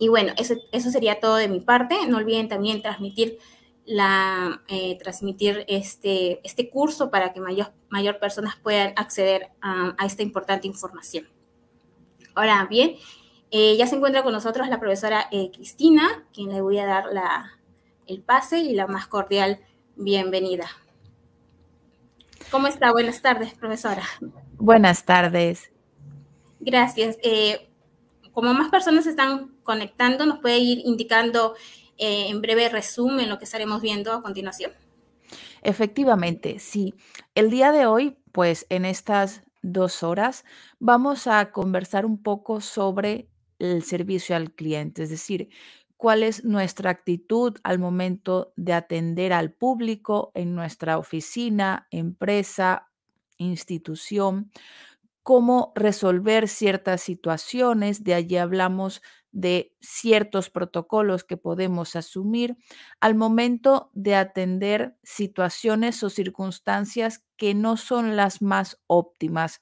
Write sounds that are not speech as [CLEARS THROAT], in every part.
Y bueno, eso, eso sería todo de mi parte. No olviden también transmitir la, eh, transmitir este, este curso para que mayor, mayor personas puedan acceder a, esta importante información. Ahora bien, eh, ya se encuentra con nosotros la profesora eh, Cristina, quien le voy a dar la, el pase y la más cordial bienvenida. ¿Cómo está? Buenas tardes, profesora. Buenas tardes. Gracias. Como más personas están conectando, nos puede ir indicando eh, en breve resumen lo que estaremos viendo a continuación. Efectivamente, sí. El día de hoy, pues en estas dos horas, vamos a conversar un poco sobre el servicio al cliente, es decir, cuál es nuestra actitud al momento de atender al público en nuestra oficina, empresa, institución, cómo resolver ciertas situaciones, de allí hablamos de ciertos protocolos que podemos asumir al momento de atender situaciones o circunstancias que no son las más óptimas.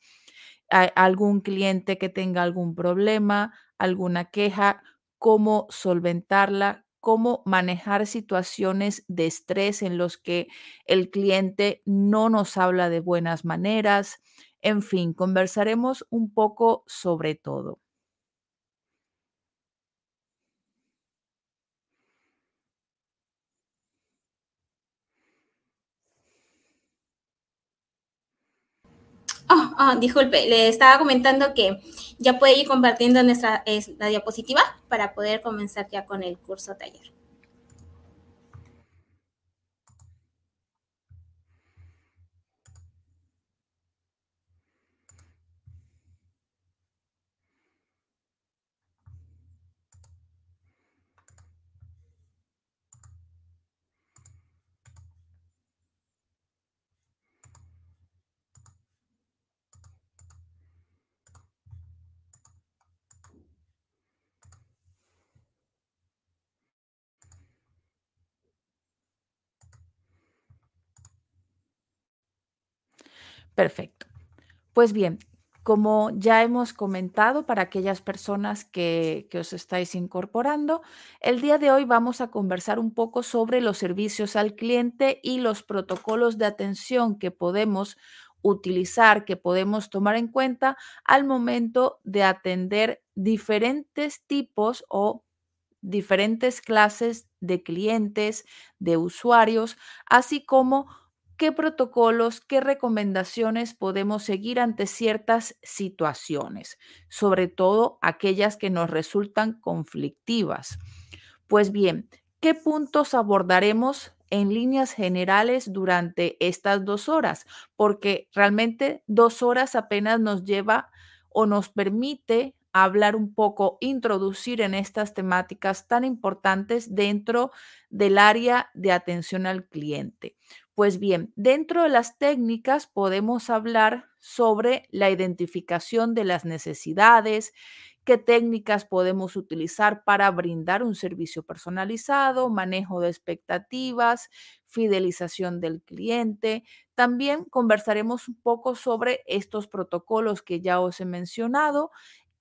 algún cliente que tenga algún problema, alguna queja, cómo solventarla, cómo manejar situaciones de estrés en los que el cliente no nos habla de buenas maneras. En fin, conversaremos un poco sobre todo. Oh, oh, disculpe, le estaba comentando que ya puede ir compartiendo nuestra la diapositiva para poder comenzar ya con el curso taller. Perfecto. Pues bien, como ya hemos comentado para aquellas personas que, que, os estáis incorporando, el día de hoy vamos a conversar un poco sobre los servicios al cliente y los protocolos de atención que podemos utilizar, que podemos tomar en cuenta al momento de atender diferentes tipos o diferentes clases de clientes, de usuarios, así como qué protocolos, qué recomendaciones podemos seguir ante ciertas situaciones, sobre todo aquellas que nos resultan conflictivas. Pues bien, ¿qué puntos abordaremos en líneas generales durante estas dos horas? Porque realmente dos horas apenas nos lleva o nos permite hablar un poco, introducir en estas temáticas tan importantes dentro del área de atención al cliente. Pues bien, dentro de las técnicas podemos hablar sobre la identificación de las necesidades, qué técnicas podemos utilizar para brindar un servicio personalizado, manejo de expectativas, fidelización del cliente. También conversaremos un poco sobre estos protocolos que ya os he mencionado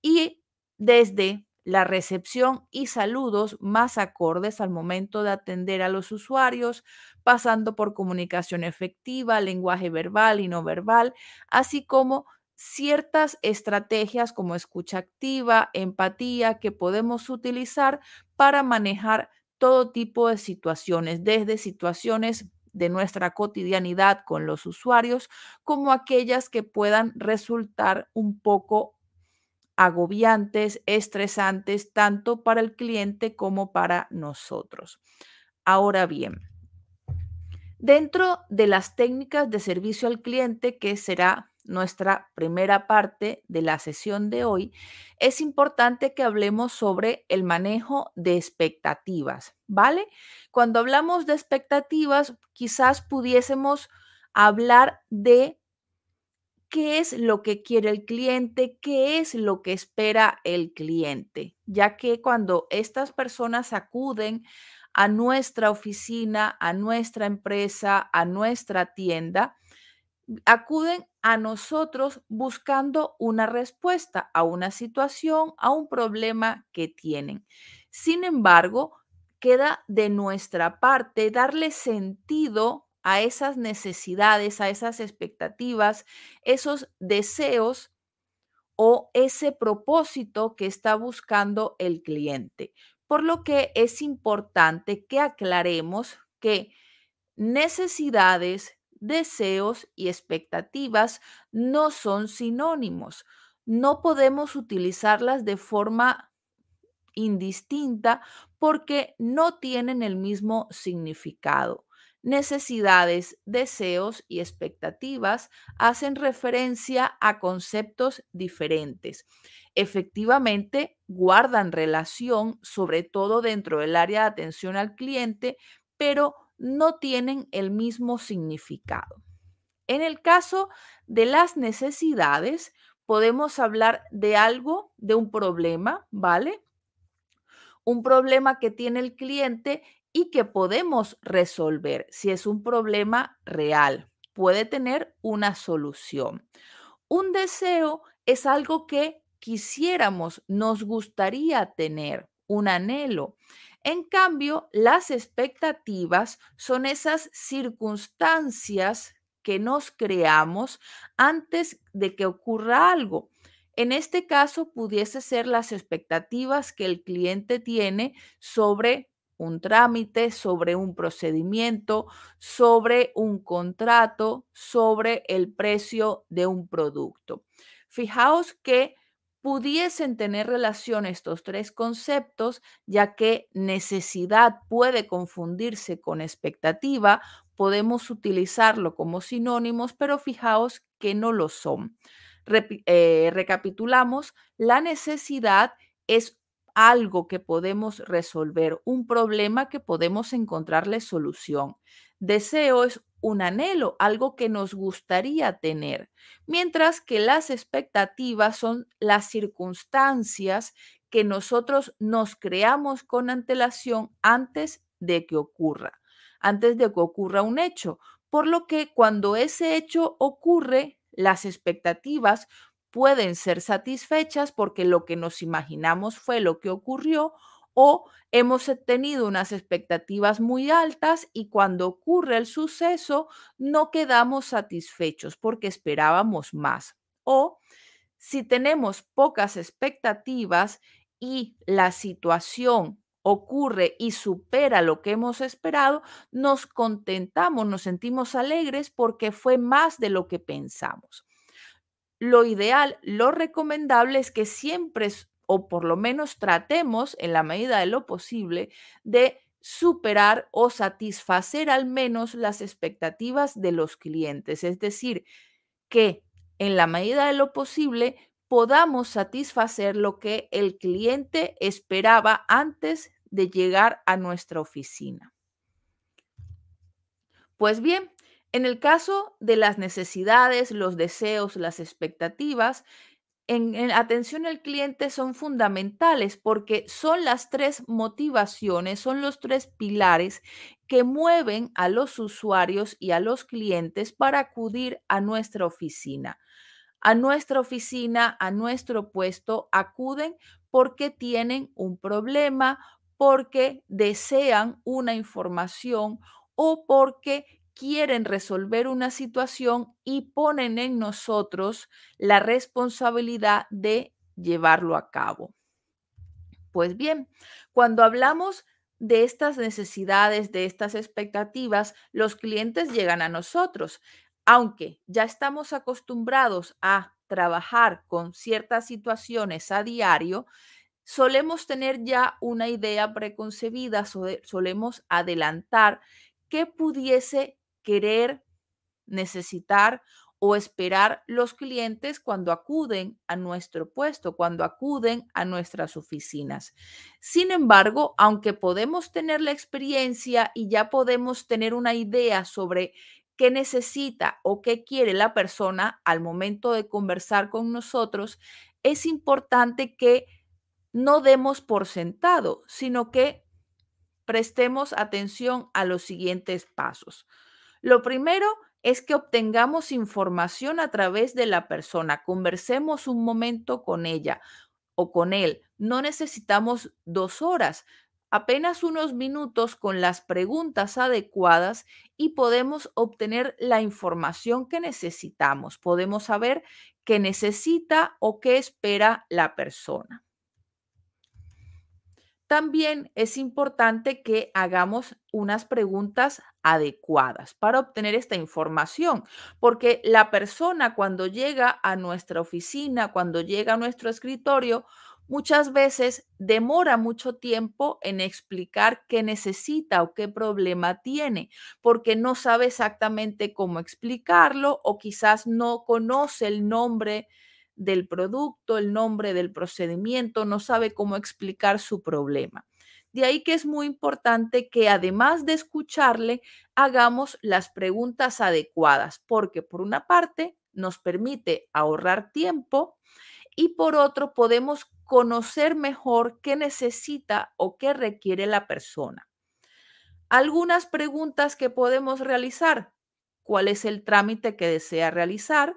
y desde la recepción y saludos más acordes al momento de atender a los usuarios, pasando por comunicación efectiva, lenguaje verbal y no verbal, así como ciertas estrategias como escucha activa, empatía que podemos utilizar para manejar todo tipo de situaciones, desde situaciones de nuestra cotidianidad con los usuarios, como aquellas que puedan resultar un poco agobiantes, estresantes, tanto para el cliente como para nosotros. Ahora bien, dentro de las técnicas de servicio al cliente, que será nuestra primera parte de la sesión de hoy, es importante que hablemos sobre el manejo de expectativas, ¿vale? Cuando hablamos de expectativas, quizás pudiésemos hablar de qué es lo que quiere el cliente, qué es lo que espera el cliente, ya que cuando estas personas acuden a nuestra oficina, a nuestra empresa, a nuestra tienda, acuden a nosotros buscando una respuesta a una situación, a un problema que tienen. Sin embargo, queda de nuestra parte darle sentido a esas necesidades, a esas expectativas, esos deseos o ese propósito que está buscando el cliente. Por lo que es importante que aclaremos que necesidades, deseos y expectativas no son sinónimos. No podemos utilizarlas de forma indistinta porque no tienen el mismo significado. Necesidades, deseos y expectativas hacen referencia a conceptos diferentes. Efectivamente, guardan relación, sobre todo dentro del área de atención al cliente, pero no tienen el mismo significado. En el caso de las necesidades, podemos hablar de algo, de un problema, ¿vale? Un problema que tiene el cliente y que podemos resolver si es un problema real. Puede tener una solución. Un deseo es algo que quisiéramos, nos gustaría tener, un anhelo. En cambio, las expectativas son esas circunstancias que nos creamos antes de que ocurra algo. En este caso, pudiese ser las expectativas que el cliente tiene sobre un trámite, sobre un procedimiento, sobre un contrato, sobre el precio de un producto. Fijaos que pudiesen tener relación estos tres conceptos, ya que necesidad puede confundirse con expectativa, podemos utilizarlo como sinónimos, pero fijaos que no lo son. Eh, recapitulamos, la necesidad es algo que podemos resolver, un problema que podemos encontrarle solución. Deseo es un anhelo, algo que nos gustaría tener, mientras que las expectativas son las circunstancias que nosotros nos creamos con antelación antes de que ocurra, antes de que ocurra un hecho, por lo que cuando ese hecho ocurre, las expectativas pueden ser satisfechas porque lo que nos imaginamos fue lo que ocurrió o hemos tenido unas expectativas muy altas y cuando ocurre el suceso no quedamos satisfechos porque esperábamos más. O si tenemos pocas expectativas y la situación ocurre y supera lo que hemos esperado, nos contentamos, nos sentimos alegres porque fue más de lo que pensamos. Lo ideal, lo recomendable es que siempre o por lo menos tratemos en la medida de lo posible de superar o satisfacer al menos las expectativas de los clientes. Es decir, que en la medida de lo posible podamos satisfacer lo que el cliente esperaba antes de llegar a nuestra oficina. Pues bien, en el caso de las necesidades, los deseos, las expectativas, en, atención al cliente son fundamentales porque son las tres motivaciones, son los tres pilares que mueven a los usuarios y a los clientes para acudir a nuestra oficina. A nuestra oficina, a nuestro puesto, acuden porque tienen un problema, porque desean una información o porque quieren resolver una situación y ponen en nosotros la responsabilidad de llevarlo a cabo. Pues bien, cuando hablamos de estas necesidades, de estas expectativas, los clientes llegan a nosotros. Aunque ya estamos acostumbrados a trabajar con ciertas situaciones a diario, solemos tener ya una idea preconcebida, solemos adelantar que pudiese querer, necesitar o esperar los clientes cuando acuden a nuestro puesto, cuando acuden a nuestras oficinas. Sin embargo, aunque podemos tener la experiencia y ya podemos tener una idea sobre qué necesita o qué quiere la persona al momento de conversar con nosotros, es importante que no demos por sentado, sino que prestemos atención a los siguientes pasos. Lo primero es que obtengamos información a través de la persona, conversemos un momento con ella o con él. No necesitamos dos horas, apenas unos minutos con las preguntas adecuadas y podemos obtener la información que necesitamos. Podemos saber qué necesita o qué espera la persona. También es importante que hagamos unas preguntas adecuadas para obtener esta información, porque la persona cuando llega a nuestra oficina, cuando llega a nuestro escritorio, muchas veces demora mucho tiempo en explicar qué necesita o qué problema tiene, porque no sabe exactamente cómo explicarlo o quizás no conoce el nombre del producto, el nombre del procedimiento, no sabe cómo explicar su problema. De ahí que es muy importante que además de escucharle, hagamos las preguntas adecuadas, porque por una parte nos permite ahorrar tiempo y por otro podemos conocer mejor qué necesita o qué requiere la persona. Algunas preguntas que podemos realizar. ¿Cuál es el trámite que desea realizar?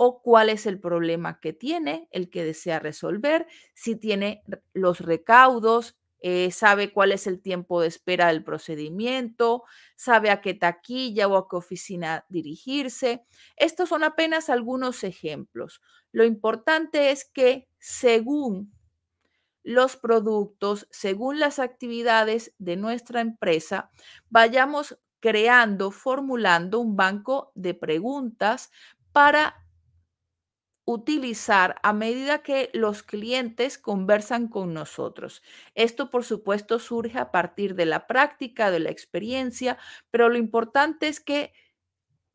o cuál es el problema que tiene, el que desea resolver, si tiene los recaudos, eh, sabe cuál es el tiempo de espera del procedimiento, sabe a qué taquilla o a qué oficina dirigirse. Estos son apenas algunos ejemplos. Lo importante es que según los productos, según las actividades de nuestra empresa, vayamos creando, formulando un banco de preguntas para utilizar a medida que los clientes conversan con nosotros. Esto, por supuesto, surge a partir de la práctica, de la experiencia, pero lo importante es que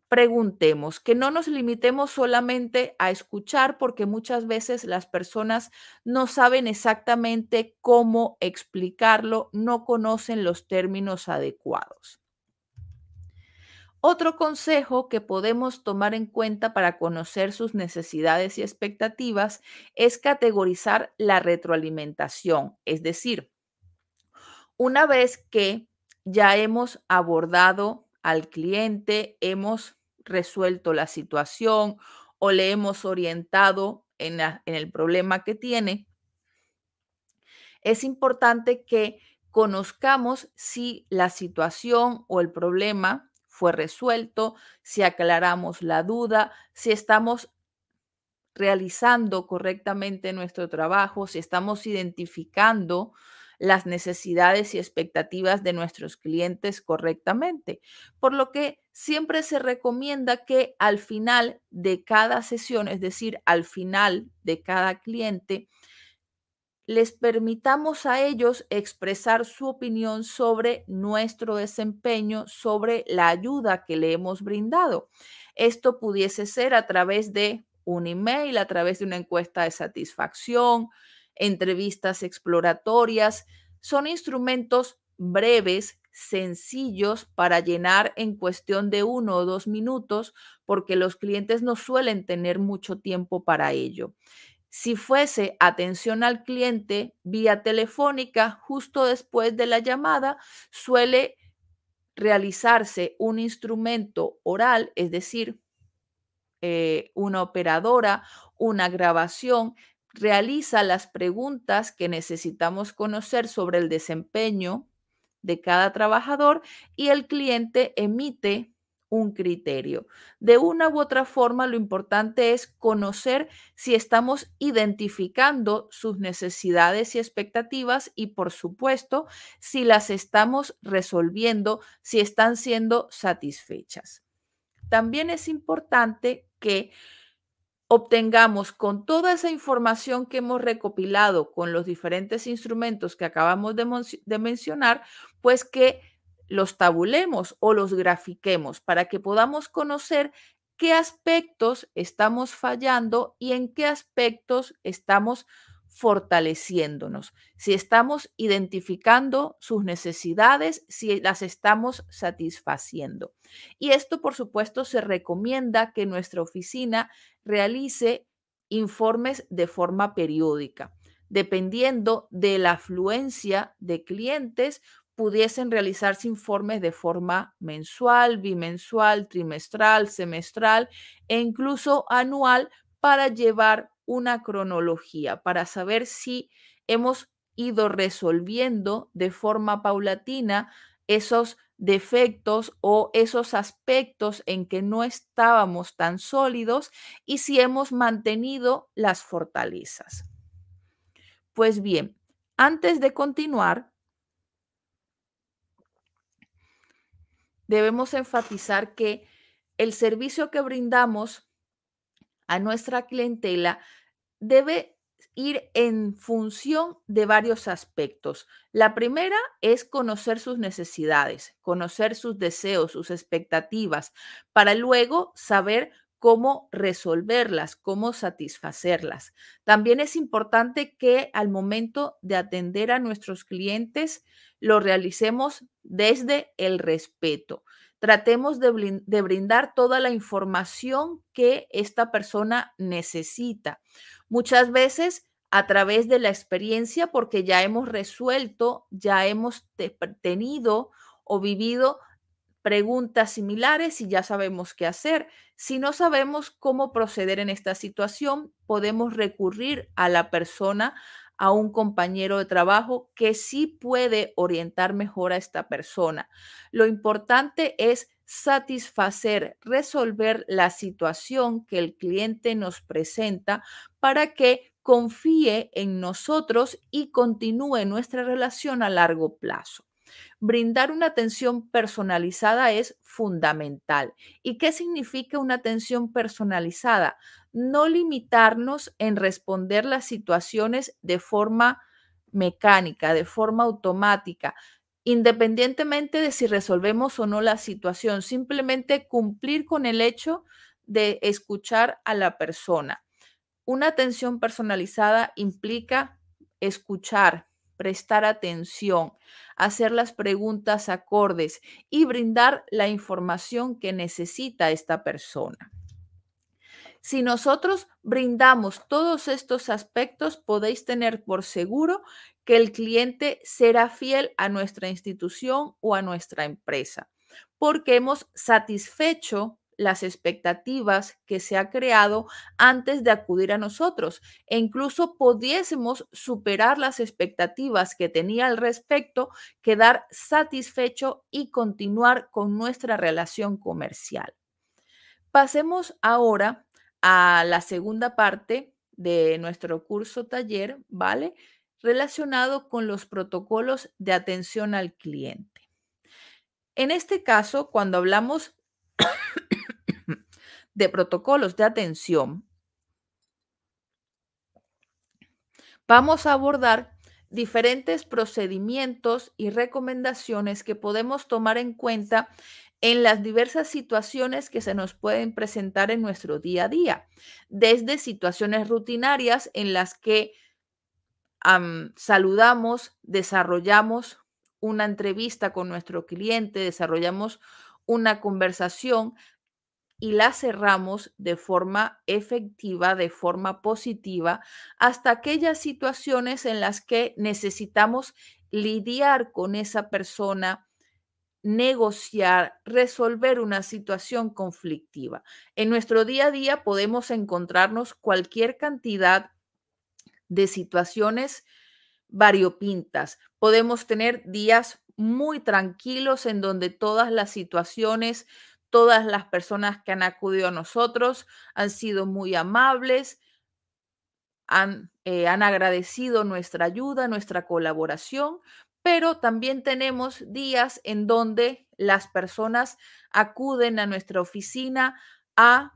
preguntemos, que no nos limitemos solamente a escuchar, porque muchas veces las personas no saben exactamente cómo explicarlo, no conocen los términos adecuados. Otro consejo que podemos tomar en cuenta para conocer sus necesidades y expectativas es categorizar la retroalimentación, es decir, una vez que ya hemos abordado al cliente, hemos resuelto la situación o le hemos orientado en, el problema que tiene, es importante que conozcamos si la situación o el problema fue resuelto, si aclaramos la duda, si estamos realizando correctamente nuestro trabajo, si estamos identificando las necesidades y expectativas de nuestros clientes correctamente. Por lo que siempre se recomienda que al final de cada sesión, es decir, al final de cada cliente, les permitamos a ellos expresar su opinión sobre nuestro desempeño, sobre la ayuda que le hemos brindado. Esto pudiese ser a través de un email, a través de una encuesta de satisfacción, entrevistas exploratorias. Son instrumentos breves, sencillos para llenar en cuestión de uno o dos minutos, porque los clientes no suelen tener mucho tiempo para ello. Si fuese atención al cliente vía telefónica, justo después de la llamada, suele realizarse un instrumento oral, es decir, eh, una operadora, una grabación, realiza las preguntas que necesitamos conocer sobre el desempeño de cada trabajador y el cliente emite un criterio. De una u otra forma, lo importante es conocer si estamos identificando sus necesidades y expectativas y, por supuesto, si las estamos resolviendo, si están siendo satisfechas. También es importante que obtengamos con toda esa información que hemos recopilado con los diferentes instrumentos que acabamos de, de mencionar, pues que los tabulemos o los grafiquemos para que podamos conocer qué aspectos estamos fallando y en qué aspectos estamos fortaleciéndonos, si estamos identificando sus necesidades, si las estamos satisfaciendo. Y esto, por supuesto, se recomienda que nuestra oficina realice informes de forma periódica. Dependiendo de la afluencia de clientes, pudiesen realizarse informes de forma mensual, bimensual, trimestral, semestral e incluso anual para llevar una cronología, para saber si hemos ido resolviendo de forma paulatina esos defectos o esos aspectos en que no estábamos tan sólidos y si hemos mantenido las fortalezas. Pues bien, antes de continuar, debemos enfatizar que el servicio que brindamos a nuestra clientela debe ir en función de varios aspectos. La primera es conocer sus necesidades, conocer sus deseos, sus expectativas, para luego saber cómo resolverlas, cómo satisfacerlas. También es importante que al momento de atender a nuestros clientes lo realicemos desde el respeto. Tratemos de, brindar toda la información que esta persona necesita. Muchas veces a través de la experiencia, porque ya hemos resuelto, ya hemos tenido o vivido preguntas similares y ya sabemos qué hacer. Si no sabemos cómo proceder en esta situación, podemos recurrir a la persona, a un compañero de trabajo que sí puede orientar mejor a esta persona. Lo importante es satisfacer, resolver la situación que el cliente nos presenta para que confíe en nosotros y continúe nuestra relación a largo plazo. Brindar una atención personalizada es fundamental. ¿Y qué significa una atención personalizada? No limitarnos en responder las situaciones de forma mecánica, de forma automática, independientemente de si resolvemos o no la situación, simplemente cumplir con el hecho de escuchar a la persona. Una atención personalizada implica escuchar, prestar atención, hacer las preguntas acordes y brindar la información que necesita esta persona. Si nosotros brindamos todos estos aspectos, podéis tener por seguro que el cliente será fiel a nuestra institución o a nuestra empresa, porque hemos satisfecho las expectativas que se ha creado antes de acudir a nosotros e incluso pudiésemos superar las expectativas que tenía al respecto, quedar satisfecho y continuar con nuestra relación comercial. Pasemos ahora a la segunda parte de nuestro curso taller, ¿vale? Relacionado con los protocolos de atención al cliente. En este caso, cuando hablamos de protocolos de atención, vamos a abordar diferentes procedimientos y recomendaciones que podemos tomar en cuenta en las diversas situaciones que se nos pueden presentar en nuestro día a día, desde situaciones rutinarias en las que saludamos, desarrollamos una entrevista con nuestro cliente, desarrollamos una conversación y la cerramos de forma efectiva, de forma positiva, hasta aquellas situaciones en las que necesitamos lidiar con esa persona, negociar, resolver una situación conflictiva. En nuestro día a día podemos encontrarnos cualquier cantidad de situaciones variopintas. Podemos tener días muy tranquilos en donde todas las situaciones Todas las personas que han acudido a nosotros han sido muy amables, han, eh, han agradecido nuestra ayuda, nuestra colaboración, pero también tenemos días en donde las personas acuden a nuestra oficina a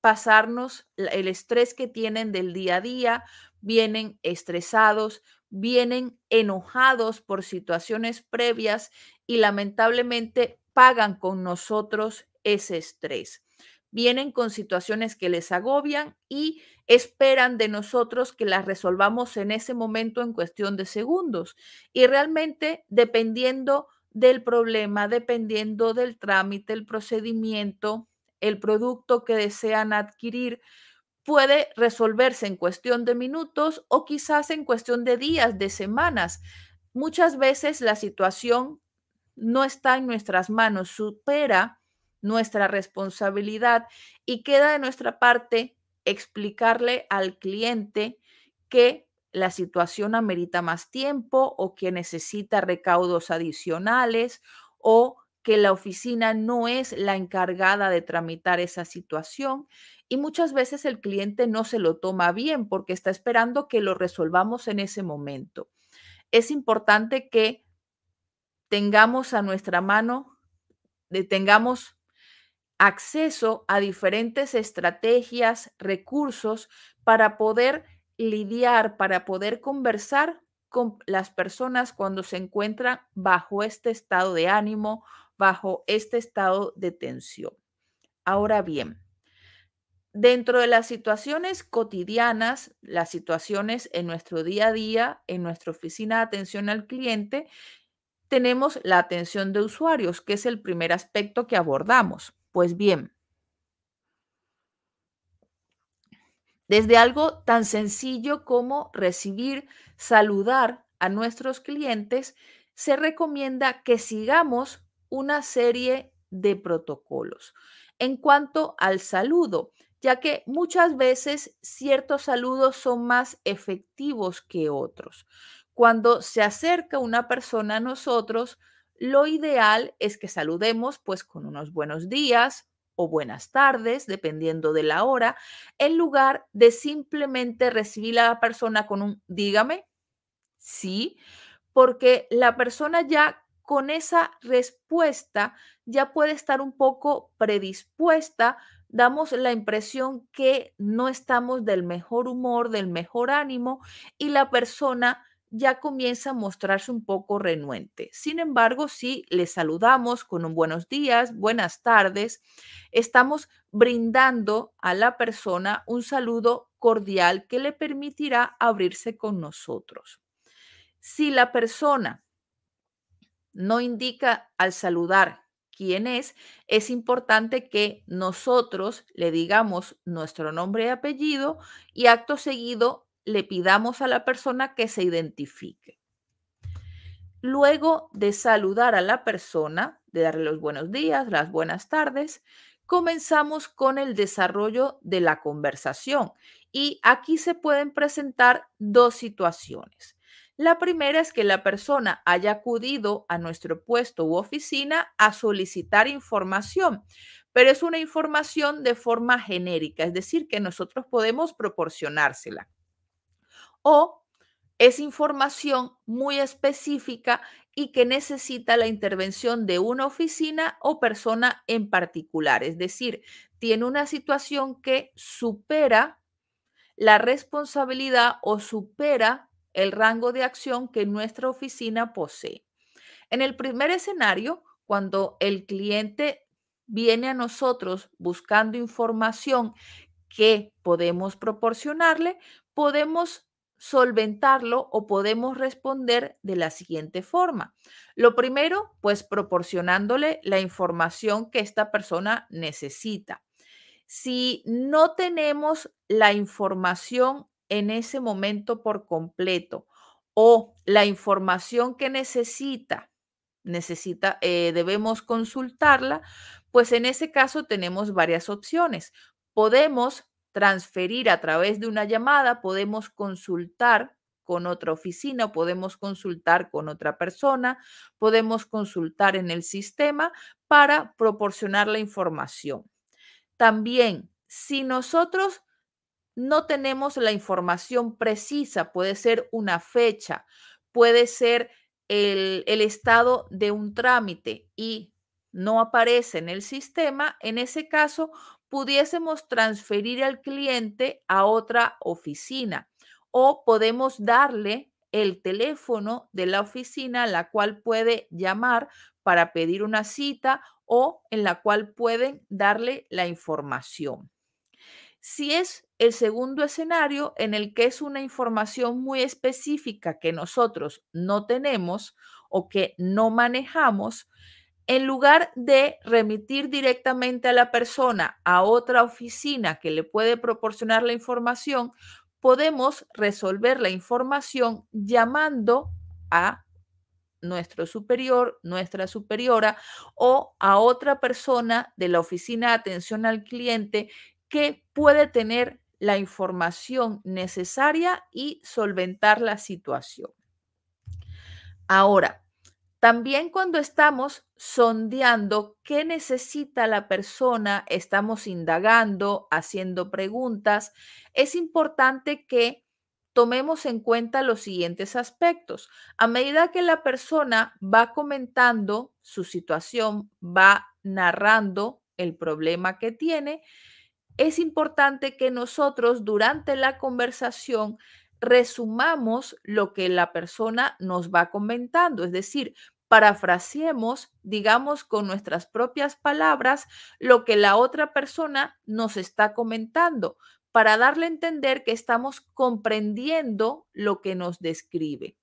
pasarnos el estrés que tienen del día a día, vienen estresados, vienen enojados por situaciones previas y lamentablemente pagan con nosotros ese estrés. Vienen con situaciones que les agobian y esperan de nosotros que las resolvamos en ese momento en cuestión de segundos. Y realmente, dependiendo del problema, dependiendo del trámite, el procedimiento, el producto que desean adquirir, puede resolverse en cuestión de minutos o quizás en cuestión de días, de semanas. muchas veces la situación no está en nuestras manos, supera nuestra responsabilidad y queda de nuestra parte explicarle al cliente que la situación amerita más tiempo o que necesita recaudos adicionales o que la oficina no es la encargada de tramitar esa situación y muchas veces el cliente no se lo toma bien porque está esperando que lo resolvamos en ese momento. Es importante que tengamos a nuestra mano, tengamos acceso a diferentes estrategias, recursos para poder lidiar, para poder conversar con las personas cuando se encuentran bajo este estado de ánimo, bajo este estado de tensión. Ahora bien, dentro de las situaciones cotidianas, las situaciones en nuestro día a día, en nuestra oficina de atención al cliente, tenemos la atención de usuarios, que es el primer aspecto que abordamos. Pues bien, desde algo tan sencillo como recibir, saludar a nuestros clientes, se recomienda que sigamos una serie de protocolos. En cuanto al saludo, ya que muchas veces ciertos saludos son más efectivos que otros. Cuando se acerca una persona a nosotros, lo ideal es que saludemos pues con unos buenos días o buenas tardes, dependiendo de la hora, en lugar de simplemente recibir a la persona con un dígame, sí, porque la persona ya con esa respuesta ya puede estar un poco predispuesta, damos la impresión que no estamos del mejor humor, del mejor ánimo y la persona ya comienza a mostrarse un poco renuente. Sin embargo, si le saludamos con un buenos días, buenas tardes, estamos brindando a la persona un saludo cordial que le permitirá abrirse con nosotros. Si la persona no indica al saludar quién es, es importante que nosotros le digamos nuestro nombre y apellido y acto seguido le pidamos a la persona que se identifique. Luego de saludar a la persona, de darle los buenos días, las buenas tardes, comenzamos con el desarrollo de la conversación. Y aquí se pueden presentar dos situaciones. La primera es que la persona haya acudido a nuestro puesto u oficina a solicitar información, pero es una información de forma genérica, es decir, que nosotros podemos proporcionársela o es información muy específica y que necesita la intervención de una oficina o persona en particular. Es decir, tiene una situación que supera la responsabilidad o supera el rango de acción que nuestra oficina posee. En el primer escenario, cuando el cliente viene a nosotros buscando información que podemos proporcionarle, podemos solventarlo o podemos responder de la siguiente forma. Lo primero, pues proporcionándole la información que esta persona necesita. Si no tenemos la información en ese momento por completo o la información que necesita, necesita, eh, debemos consultarla, pues en ese caso tenemos varias opciones. Podemos transferir a través de una llamada, podemos consultar con otra oficina, podemos consultar con otra persona, podemos consultar en el sistema para proporcionar la información. También, si nosotros no tenemos la información precisa, puede ser una fecha, puede ser el, estado de un trámite y no aparece en el sistema, en ese caso pudiésemos transferir al cliente a otra oficina o podemos darle el teléfono de la oficina a la cual puede llamar para pedir una cita o en la cual pueden darle la información. Si es el segundo escenario en el que es una información muy específica que nosotros no tenemos o que no manejamos, en lugar de remitir directamente a la persona a otra oficina que le puede proporcionar la información, podemos resolver la información llamando a nuestro superior, nuestra superiora o a otra persona de la oficina de atención al cliente que puede tener la información necesaria y solventar la situación. Ahora, también cuando estamos sondeando qué necesita la persona, estamos indagando, haciendo preguntas, es importante que tomemos en cuenta los siguientes aspectos. A medida que la persona va comentando su situación, va narrando el problema que tiene, es importante que nosotros durante la conversación resumamos lo que la persona nos va comentando, es decir, parafraseemos, digamos con nuestras propias palabras, lo que la otra persona nos está comentando, para darle a entender que estamos comprendiendo lo que nos describe.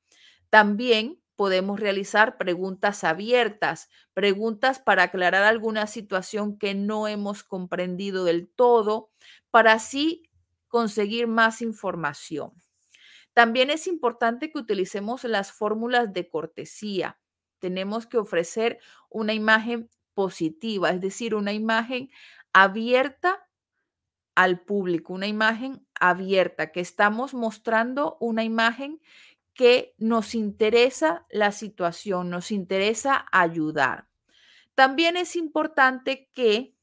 También podemos realizar preguntas abiertas, preguntas para aclarar alguna situación que no hemos comprendido del todo, para así conseguir más información. También es importante que utilicemos las fórmulas de cortesía. Tenemos que ofrecer una imagen positiva, es decir, una imagen abierta al público, una imagen abierta, que estamos mostrando una imagen que nos interesa la situación, nos interesa ayudar. También es importante que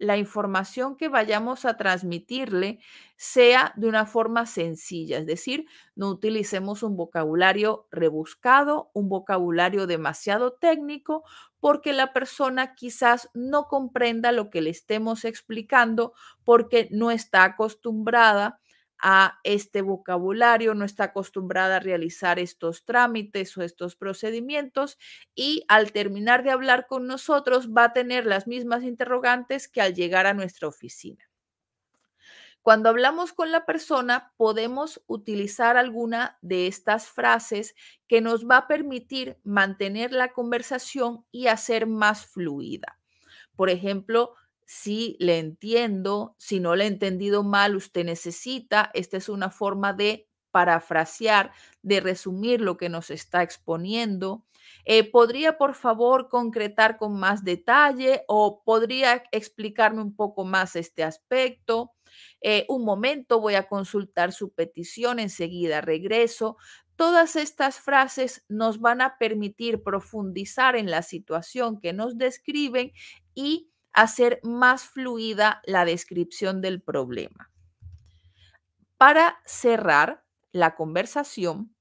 la información que vayamos a transmitirle sea de una forma sencilla, es decir, no utilicemos un vocabulario rebuscado, un vocabulario demasiado técnico, porque la persona quizás no comprenda lo que le estemos explicando porque no está acostumbrada a este vocabulario, no está acostumbrada a realizar estos trámites o estos procedimientos y al terminar de hablar con nosotros va a tener las mismas interrogantes que al llegar a nuestra oficina. Cuando hablamos con la persona, podemos utilizar alguna de estas frases que nos va a permitir mantener la conversación y hacer más fluida. Por ejemplo, si le entiendo, si no le he entendido mal, usted necesita. Esta es una forma de parafrasear, de resumir lo que nos está exponiendo. Eh, ¿Podría, por favor, concretar con más detalle o podría explicarme un poco más este aspecto? Eh, un momento, voy a consultar su petición, enseguida regreso. Todas estas frases nos van a permitir profundizar en la situación que nos describen y hacer más fluida la descripción del problema. Para cerrar la conversación,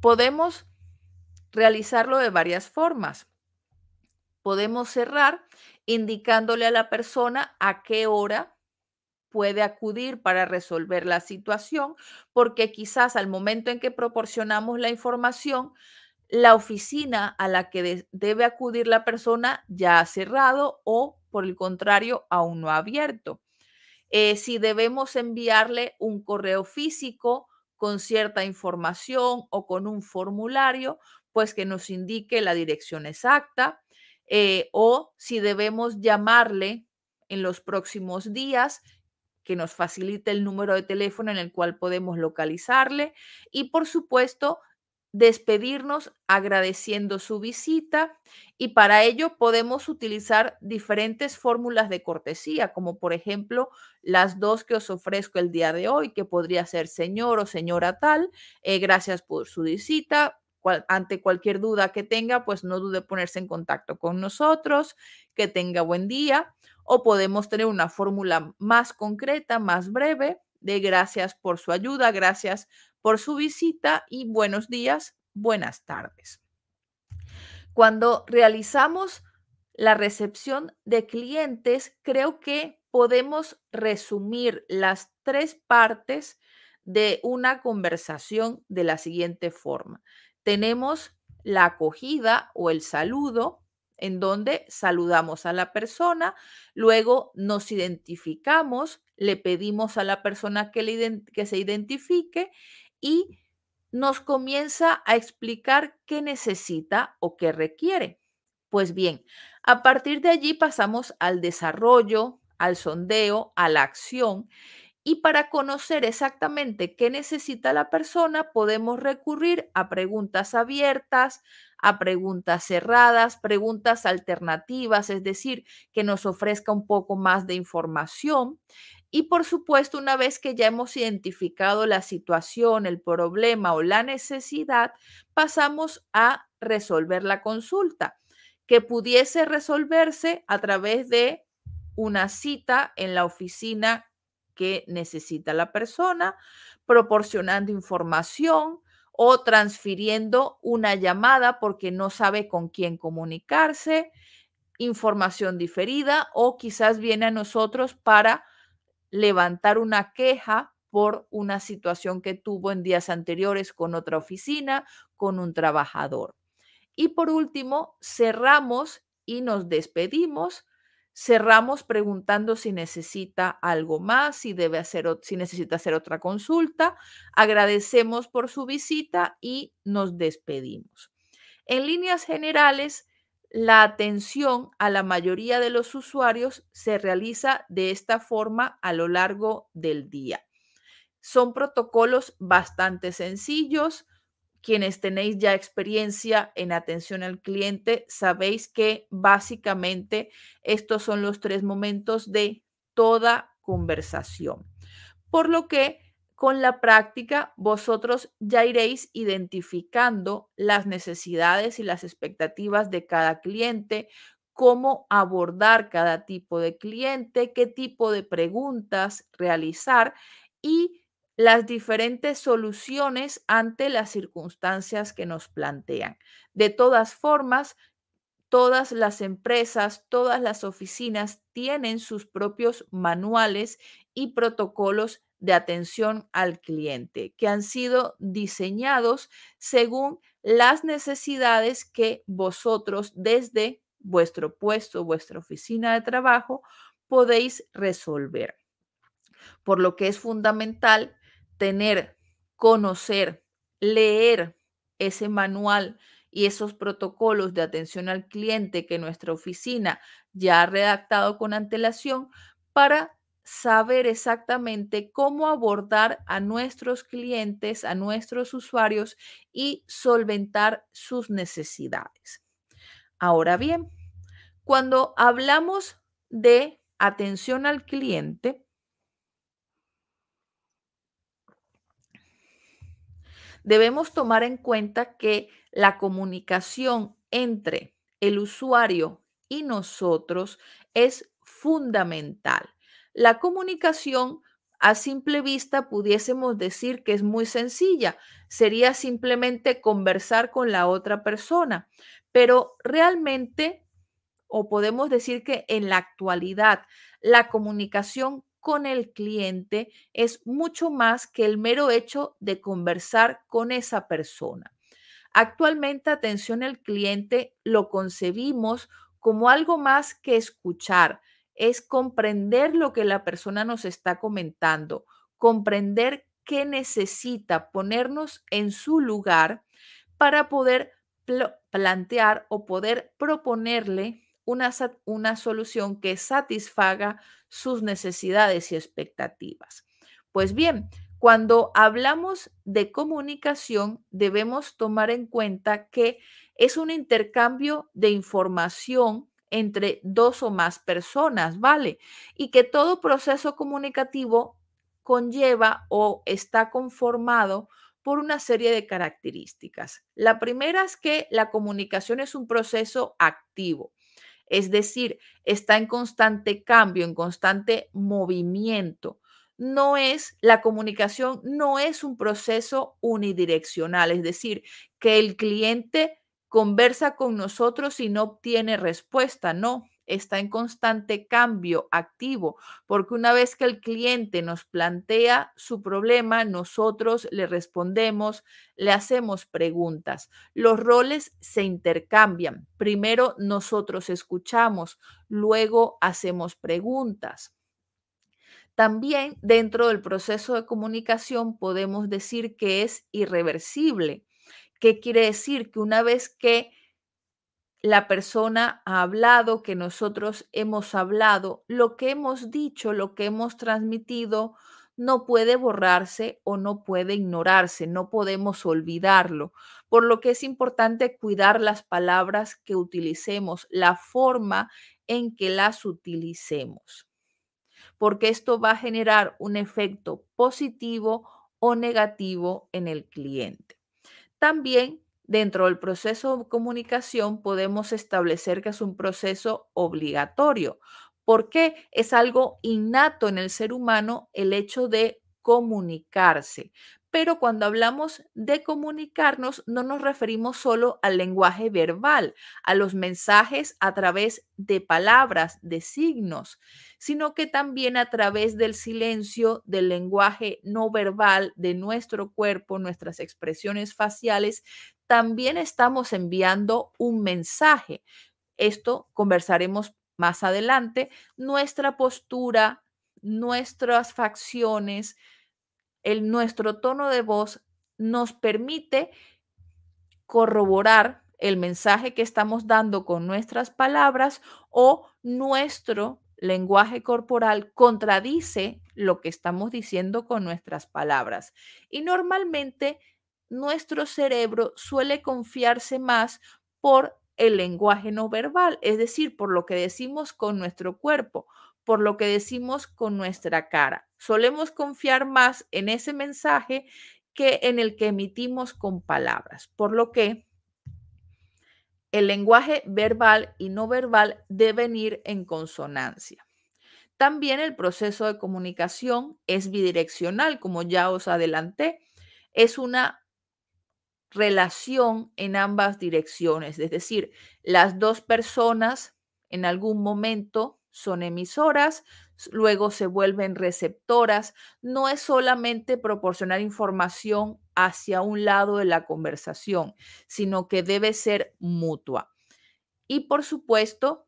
podemos realizarlo de varias formas. Podemos cerrar indicándole a la persona a qué hora puede acudir para resolver la situación, porque quizás al momento en que proporcionamos la información, la oficina a la que debe acudir la persona ya ha cerrado o, por el contrario, aún no ha abierto. Eh, si debemos enviarle un correo físico con cierta información o con un formulario, pues que nos indique la dirección exacta. Eh, o si debemos llamarle en los próximos días, que nos facilite el número de teléfono en el cual podemos localizarle. Y por supuesto, despedirnos agradeciendo su visita y para ello podemos utilizar diferentes fórmulas de cortesía, como por ejemplo las dos que os ofrezco el día de hoy, que podría ser señor o señora tal, eh, gracias por su visita. ante cualquier duda que tenga, pues no dude ponerse en contacto con nosotros, que tenga buen día, o podemos tener una fórmula más concreta, más breve, de gracias por su ayuda, gracias por su visita y buenos días, buenas tardes. Cuando realizamos la recepción de clientes, creo que podemos resumir las tres partes de una conversación de la siguiente forma. Tenemos la acogida o el saludo, en donde saludamos a la persona, luego nos identificamos, le pedimos a la persona que, que se identifique y nos comienza a explicar qué necesita o qué requiere. Pues bien, a partir de allí pasamos al desarrollo, al sondeo, a la acción Y para conocer exactamente qué necesita la persona, podemos recurrir a preguntas abiertas, a preguntas cerradas, preguntas alternativas, es decir, que nos ofrezca un poco más de información. Y por supuesto, una vez que ya hemos identificado la situación, el problema o la necesidad, pasamos a resolver la consulta, que pudiese resolverse a través de una cita en la oficina que necesita la persona, proporcionando información o transfiriendo una llamada porque no sabe con quién comunicarse, información diferida o quizás viene a nosotros para levantar una queja por una situación que tuvo en días anteriores con otra oficina, con un trabajador. Y por último, cerramos y nos despedimos Cerramos preguntando si necesita algo más, si debe hacer, si necesita hacer otra consulta. Agradecemos por su visita y nos despedimos. En líneas generales, la atención a la mayoría de los usuarios se realiza de esta forma a lo largo del día. Son protocolos bastante sencillos, quienes tenéis ya experiencia en atención al cliente, sabéis que básicamente estos son los tres momentos de toda conversación. Por lo que con la práctica vosotros ya iréis identificando las necesidades y las expectativas de cada cliente, cómo abordar cada tipo de cliente, qué tipo de preguntas realizar y las diferentes soluciones ante las circunstancias que nos plantean. De todas formas, todas las empresas, todas las oficinas tienen sus propios manuales y protocolos de atención al cliente que han sido diseñados según las necesidades que vosotros desde vuestro puesto, vuestra oficina de trabajo, podéis resolver. Por lo que es fundamental tener, conocer, leer ese manual y esos protocolos de atención al cliente que nuestra oficina ya ha redactado con antelación para saber exactamente cómo abordar a nuestros clientes, a nuestros usuarios y solventar sus necesidades. Ahora bien, cuando hablamos de atención al cliente, debemos tomar en cuenta que la comunicación entre el usuario y nosotros es fundamental. La comunicación a simple vista pudiésemos decir que es muy sencilla, sería simplemente conversar con la otra persona, pero realmente, o podemos decir que en la actualidad, la comunicación con el cliente es mucho más que el mero hecho de conversar con esa persona. Actualmente atención al cliente lo concebimos como algo más que escuchar, es comprender lo que la persona nos está comentando, comprender qué necesita, ponernos en su lugar para poder plantear o poder proponerle una, una solución que satisfaga sus necesidades y expectativas. Pues bien, cuando hablamos de comunicación, debemos tomar en cuenta que es un intercambio de información entre dos o más personas, ¿vale? Y que todo proceso comunicativo conlleva o está conformado por una serie de características. La primera es que la comunicación es un proceso activo. Es decir, está en constante cambio, en constante movimiento. No es, la comunicación no es un proceso unidireccional, es decir, que el cliente conversa con nosotros y no obtiene respuesta, no está en constante cambio activo, porque una vez que el cliente nos plantea su problema, nosotros le respondemos, le hacemos preguntas. Los roles se intercambian. Primero nosotros escuchamos, luego hacemos preguntas. También dentro del proceso de comunicación podemos decir que es irreversible. ¿Qué quiere decir? Que una vez que la persona ha hablado, que nosotros hemos hablado, lo que hemos dicho, lo que hemos transmitido, no puede borrarse o no puede ignorarse, no podemos olvidarlo, por lo que es importante cuidar las palabras que utilicemos, la forma en que las utilicemos, porque esto va a generar un efecto positivo o negativo en el cliente. También dentro del proceso de comunicación podemos establecer que es un proceso obligatorio, porque es algo innato en el ser humano el hecho de comunicarse. Pero cuando hablamos de comunicarnos, no nos referimos solo al lenguaje verbal, a los mensajes a través de palabras, de signos, sino que también a través del silencio, del lenguaje no verbal, de nuestro cuerpo, nuestras expresiones faciales, también estamos enviando un mensaje. Esto conversaremos más adelante. Nuestra postura, nuestras facciones, el, nuestro tono de voz nos permite corroborar el mensaje que estamos dando con nuestras palabras o nuestro lenguaje corporal contradice lo que estamos diciendo con nuestras palabras. Y normalmente nuestro cerebro suele confiarse más por el lenguaje no verbal, es decir, por lo que decimos con nuestro cuerpo, por lo que decimos con nuestra cara. Solemos confiar más en ese mensaje que en el que emitimos con palabras, por lo que el lenguaje verbal y no verbal deben ir en consonancia. También el proceso de comunicación es bidireccional, como ya os adelanté. Es una relación en ambas direcciones, es decir, las dos personas en algún momento son emisoras, luego se vuelven receptoras. No es solamente proporcionar información hacia un lado de la conversación, sino que debe ser mutua. Y por supuesto,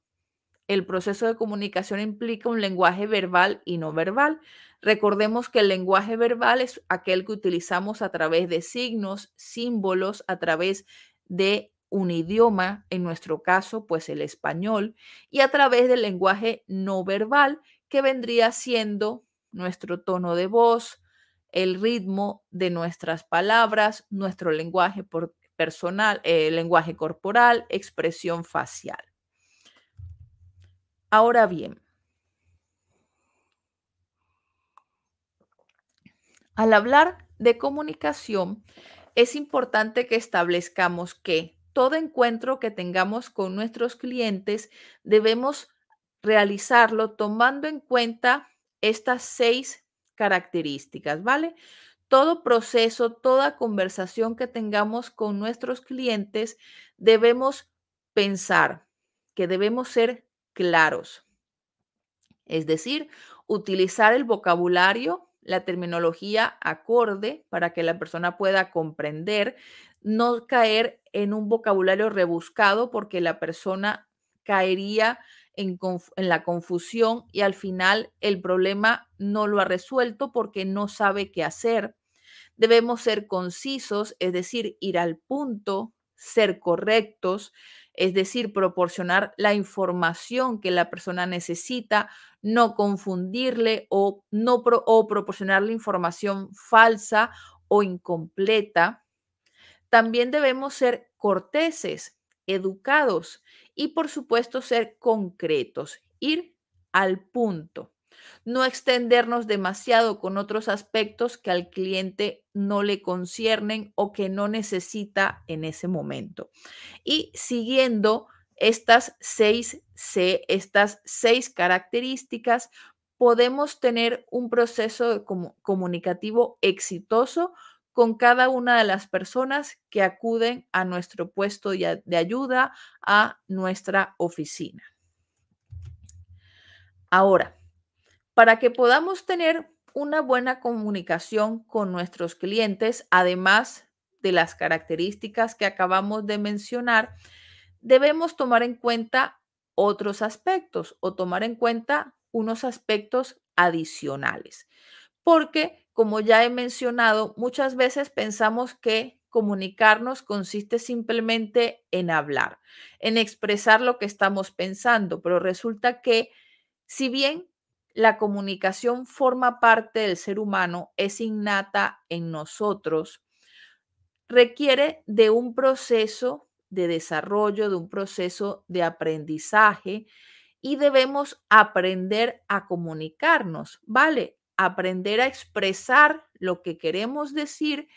el proceso de comunicación implica un lenguaje verbal y no verbal. Recordemos que el lenguaje verbal es aquel que utilizamos a través de signos, símbolos, a través de un idioma, en nuestro caso, pues el español, y a través del lenguaje no verbal, que vendría siendo nuestro tono de voz, el ritmo de nuestras palabras, nuestro lenguaje personal, eh, lenguaje corporal, expresión facial. Ahora bien, al hablar de comunicación, es importante que establezcamos que todo encuentro que tengamos con nuestros clientes debemos realizarlo tomando en cuenta estas seis características, ¿vale? Todo proceso, toda conversación que tengamos con nuestros clientes, debemos pensar que debemos ser claros. Es decir, utilizar el vocabulario, la terminología acorde para que la persona pueda comprender, no caer en un vocabulario rebuscado porque la persona caería en, la confusión y al final el problema no lo ha resuelto porque no sabe qué hacer. Debemos ser concisos, es decir, ir al punto, ser correctos, es decir, proporcionar la información que la persona necesita, no confundirle o, no o proporcionarle información falsa o incompleta. También debemos ser corteses, educados y por supuesto ser concretos, ir al punto. No extendernos demasiado con otros aspectos que al cliente no le conciernen o que no necesita en ese momento. Y siguiendo estas seis C, estas seis características, podemos tener un proceso comunicativo exitoso con cada una de las personas que acuden a nuestro puesto de ayuda, a nuestra oficina. Ahora, para que podamos tener una buena comunicación con nuestros clientes, además de las características que acabamos de mencionar, debemos tomar en cuenta otros aspectos o tomar en cuenta unos aspectos adicionales. Porque, como ya he mencionado, muchas veces pensamos que comunicarnos consiste simplemente en hablar, en expresar lo que estamos pensando, pero resulta que si bien la comunicación forma parte del ser humano, es innata en nosotros, requiere de un proceso de desarrollo, de un proceso de aprendizaje y debemos aprender a comunicarnos, ¿vale? Aprender a expresar lo que queremos decir,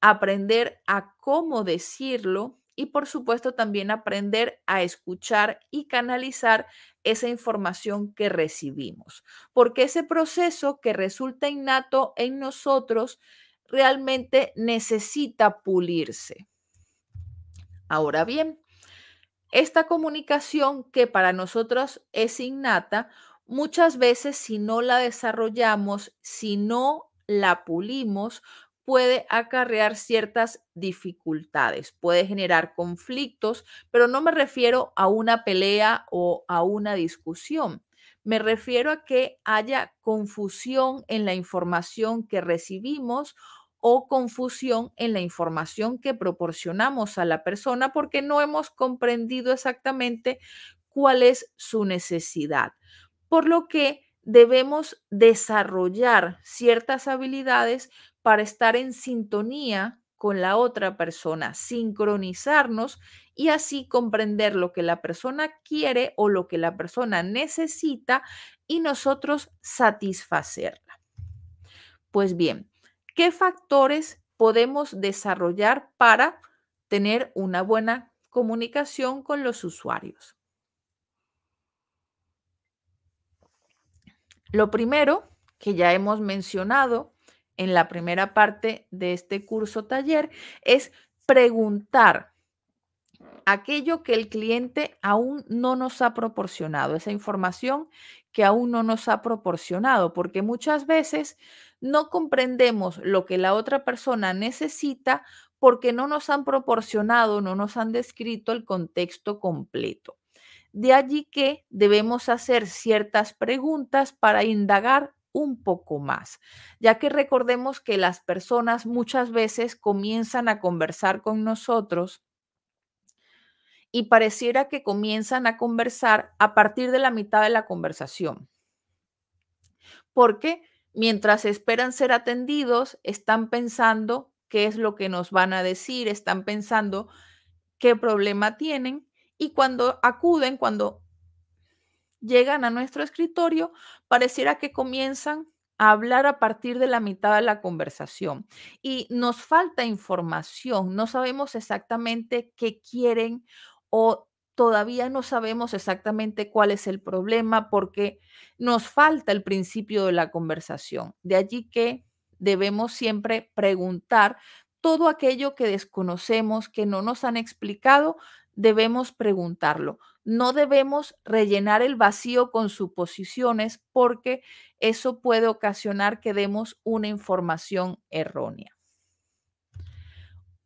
aprender a cómo decirlo y por supuesto también aprender a escuchar y canalizar esa información que recibimos, porque ese proceso que resulta innato en nosotros realmente necesita pulirse. Ahora bien, esta comunicación que para nosotros es innata, muchas veces si no la desarrollamos, si no la pulimos, puede acarrear ciertas dificultades, puede generar conflictos, pero no me refiero a una pelea o a una discusión. Me refiero a que haya confusión en la información que recibimos o confusión en la información que proporcionamos a la persona porque no hemos comprendido exactamente cuál es su necesidad. Por lo que debemos desarrollar ciertas habilidades para estar en sintonía con la otra persona, sincronizarnos y así comprender lo que la persona quiere o lo que la persona necesita y nosotros satisfacerla. Pues bien, ¿qué factores podemos desarrollar para tener una buena comunicación con los usuarios? Lo primero que ya hemos mencionado en la primera parte de este curso taller es preguntar aquello que el cliente aún no nos ha proporcionado, esa información que aún no nos ha proporcionado, porque muchas veces no comprendemos lo que la otra persona necesita porque no nos han proporcionado, no nos han descrito el contexto completo. De allí que debemos hacer ciertas preguntas para indagar un poco más, ya que recordemos que las personas muchas veces comienzan a conversar con nosotros y pareciera que comienzan a conversar a partir de la mitad de la conversación. Porque mientras esperan ser atendidos, están pensando qué es lo que nos van a decir, están pensando qué problema tienen y cuando acuden, cuando llegan a nuestro escritorio, pareciera que comienzan a hablar a partir de la mitad de la conversación y nos falta información, no sabemos exactamente qué quieren o todavía no sabemos exactamente cuál es el problema porque nos falta el principio de la conversación. De allí que debemos siempre preguntar todo aquello que desconocemos, que no nos han explicado, debemos preguntarlo. No debemos rellenar el vacío con suposiciones porque eso puede ocasionar que demos una información errónea.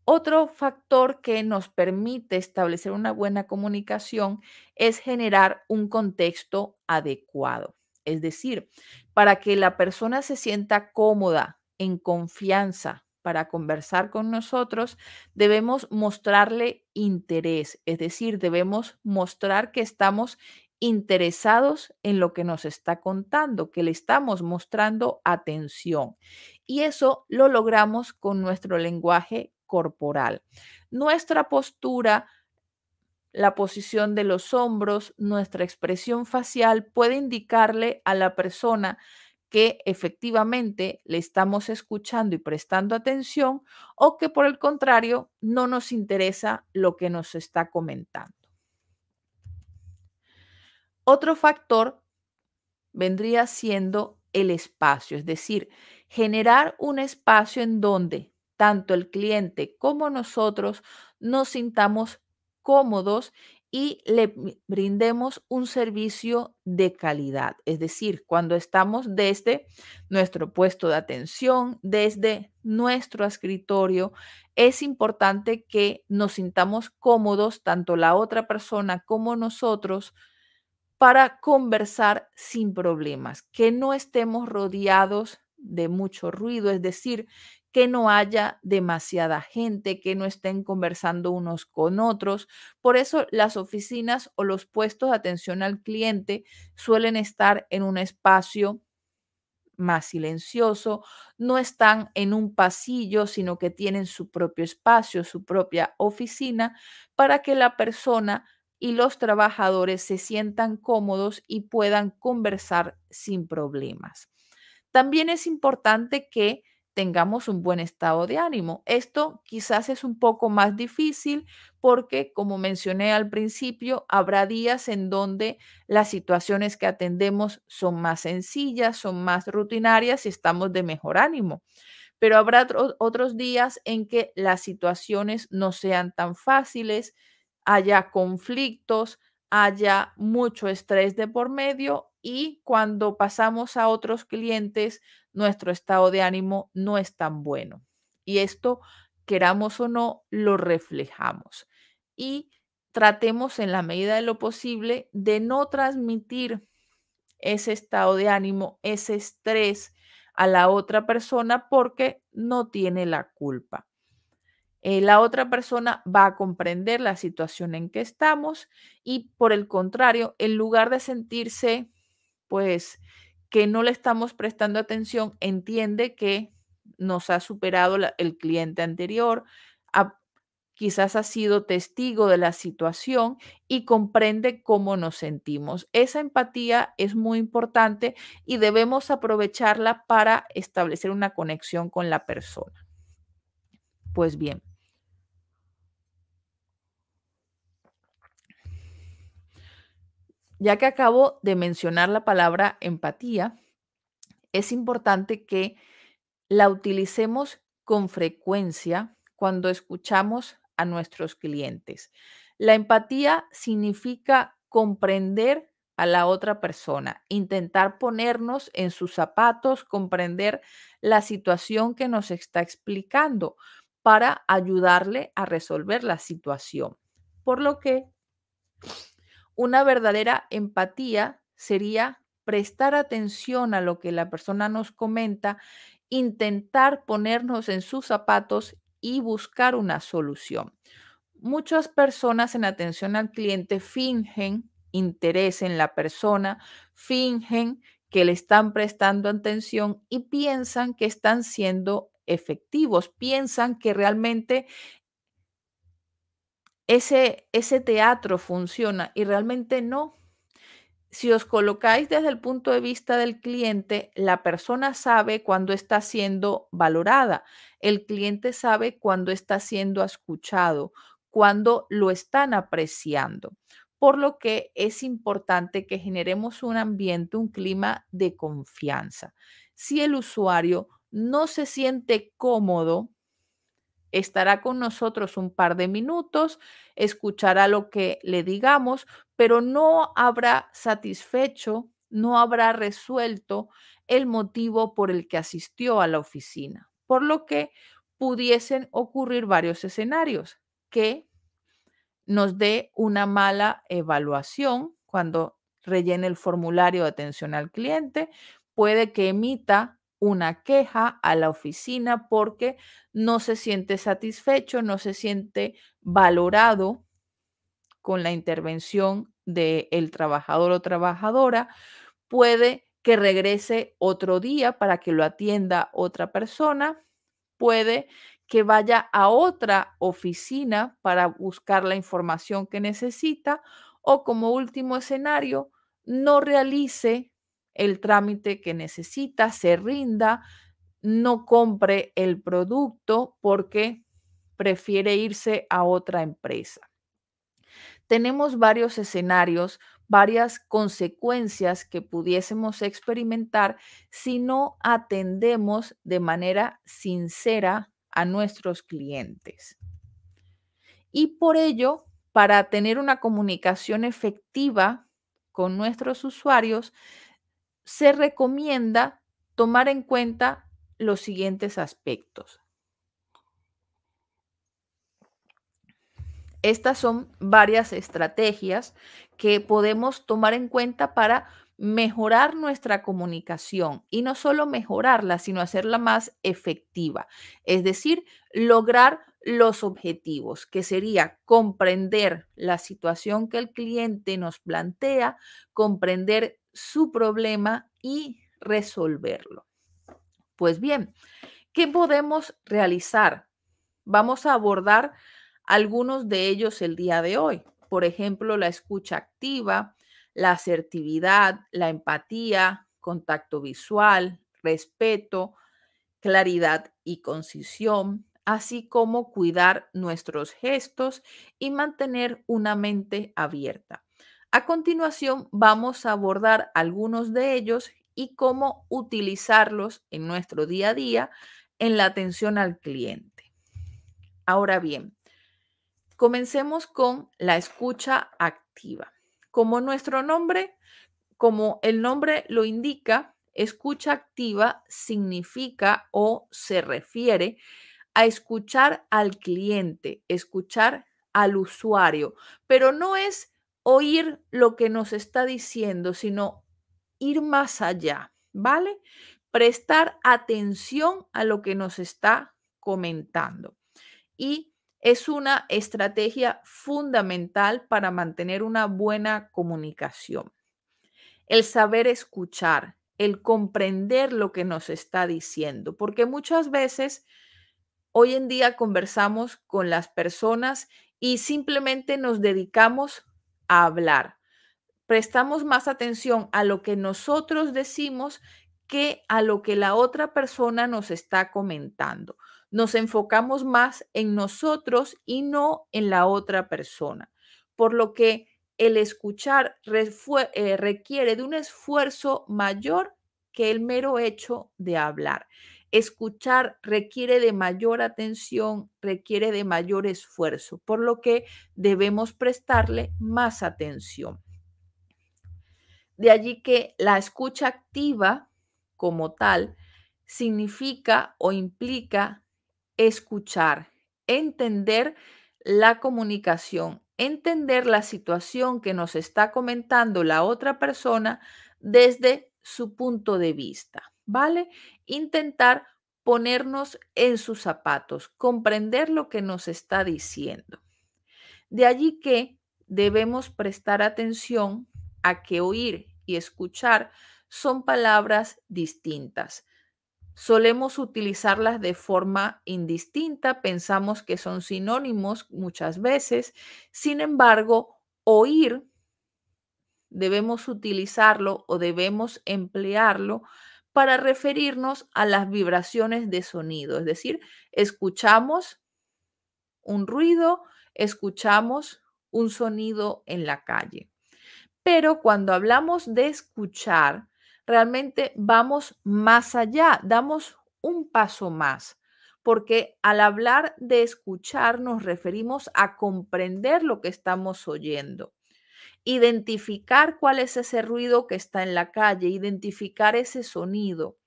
Otro factor que nos permite establecer una buena comunicación es generar un contexto adecuado. Es decir, para que la persona se sienta cómoda, en confianza, para conversar con nosotros, debemos mostrarle interés, es decir, debemos mostrar que estamos interesados en lo que nos está contando, que le estamos mostrando atención. Y eso lo logramos con nuestro lenguaje corporal. Nuestra postura, la posición de los hombros, nuestra expresión facial puede indicarle a la persona que efectivamente le estamos escuchando y prestando atención o que por el contrario no nos interesa lo que nos está comentando. Otro factor vendría siendo el espacio, es decir, generar un espacio en donde tanto el cliente como nosotros nos sintamos cómodos y le brindemos un servicio de calidad. Es decir, cuando estamos desde nuestro puesto de atención, desde nuestro escritorio, es importante que nos sintamos cómodos, tanto la otra persona como nosotros, para conversar sin problemas, que no estemos rodeados de mucho ruido, es decir, que no haya demasiada gente, que no estén conversando unos con otros. Por eso las oficinas o los puestos de atención al cliente suelen estar en un espacio más silencioso, no están en un pasillo, sino que tienen su propio espacio, su propia oficina, para que la persona y los trabajadores se sientan cómodos y puedan conversar sin problemas. También es importante que tengamos un buen estado de ánimo. Esto quizás es un poco más difícil porque, como mencioné al principio, habrá días en donde las situaciones que atendemos son más sencillas, son más rutinarias y estamos de mejor ánimo. Pero habrá otros días en que las situaciones no sean tan fáciles, haya conflictos, haya mucho estrés de por medio y cuando pasamos a otros clientes, nuestro estado de ánimo no es tan bueno. Y esto, queramos o no, lo reflejamos. Y tratemos en la medida de lo posible de no transmitir ese estado de ánimo, ese estrés a la otra persona porque no tiene la culpa. Eh, la otra persona va a comprender la situación en que estamos y por el contrario, en lugar de sentirse pues que no le estamos prestando atención, entiende que nos ha superado el cliente anterior, quizás ha sido testigo de la situación y comprende cómo nos sentimos. Esa empatía es muy importante y debemos aprovecharla para establecer una conexión con la persona. Pues bien, Ya que acabo de mencionar la palabra empatía, es importante que la utilicemos con frecuencia cuando escuchamos a nuestros clientes. La empatía significa comprender a la otra persona, intentar ponernos en sus zapatos, comprender la situación que nos está explicando para ayudarle a resolver la situación. Por lo que una verdadera empatía sería prestar atención a lo que la persona nos comenta, intentar ponernos en sus zapatos y buscar una solución. Muchas personas en atención al cliente fingen interés en la persona, fingen que le están prestando atención y piensan que están siendo efectivos, piensan que realmente ese, ese teatro funciona y realmente no. Si os colocáis desde el punto de vista del cliente, la persona sabe cuando está siendo valorada, el cliente sabe cuando está siendo escuchado, cuando lo están apreciando. Por lo que es importante que generemos un ambiente, un clima de confianza. Si el usuario no se siente cómodo estará con nosotros un par de minutos, escuchará lo que le digamos, pero no habrá satisfecho, no habrá resuelto el motivo por el que asistió a la oficina, por lo que pudiesen ocurrir varios escenarios que nos dé una mala evaluación cuando rellene el formulario de atención al cliente, puede que emita una queja a la oficina porque no se siente satisfecho, no se siente valorado con la intervención del trabajador o trabajadora, puede que regrese otro día para que lo atienda otra persona, puede que vaya a otra oficina para buscar la información que necesita o como último escenario, no realice el trámite que necesita, se rinda, no compre el producto porque prefiere irse a otra empresa. Tenemos varios escenarios, varias consecuencias que pudiésemos experimentar si no atendemos de manera sincera a nuestros clientes. Y por ello, para tener una comunicación efectiva con nuestros usuarios, se recomienda tomar en cuenta los siguientes aspectos. Estas son varias estrategias que podemos tomar en cuenta para mejorar nuestra comunicación y no solo mejorarla, sino hacerla más efectiva. Es decir, lograr los objetivos, que sería comprender la situación que el cliente nos plantea, comprender su problema y resolverlo. Pues bien, ¿qué podemos realizar? Vamos a abordar algunos de ellos el día de hoy. Por ejemplo, la escucha activa, la asertividad, la empatía, contacto visual, respeto, claridad y concisión, así como cuidar nuestros gestos y mantener una mente abierta. A continuación, vamos a abordar algunos de ellos y cómo utilizarlos en nuestro día a día en la atención al cliente. Ahora bien, comencemos con la escucha activa. Como nuestro nombre, como el nombre lo indica, escucha activa significa o se refiere a escuchar al cliente, escuchar al usuario, pero no es oír lo que nos está diciendo, sino ir más allá, ¿vale? Prestar atención a lo que nos está comentando. Y es una estrategia fundamental para mantener una buena comunicación. El saber escuchar, el comprender lo que nos está diciendo, porque muchas veces hoy en día conversamos con las personas y simplemente nos dedicamos a hablar. Prestamos más atención a lo que nosotros decimos que a lo que la otra persona nos está comentando nos enfocamos más en nosotros y no en la otra persona. Por lo que el escuchar eh, requiere de un esfuerzo mayor que el mero hecho de hablar. Escuchar requiere de mayor atención, requiere de mayor esfuerzo, por lo que debemos prestarle más atención. De allí que la escucha activa como tal significa o implica escuchar, entender la comunicación, entender la situación que nos está comentando la otra persona desde su punto de vista, ¿vale? Intentar ponernos en sus zapatos, comprender lo que nos está diciendo. De allí que debemos prestar atención a que oír y escuchar son palabras distintas. Solemos utilizarlas de forma indistinta, pensamos que son sinónimos muchas veces, sin embargo, oír debemos utilizarlo o debemos emplearlo para referirnos a las vibraciones de sonido, es decir, escuchamos un ruido, escuchamos un sonido en la calle. Pero cuando hablamos de escuchar, realmente vamos más allá, damos un paso más, porque al hablar de escuchar nos referimos a comprender lo que estamos oyendo, identificar cuál es ese ruido que está en la calle, identificar ese sonido.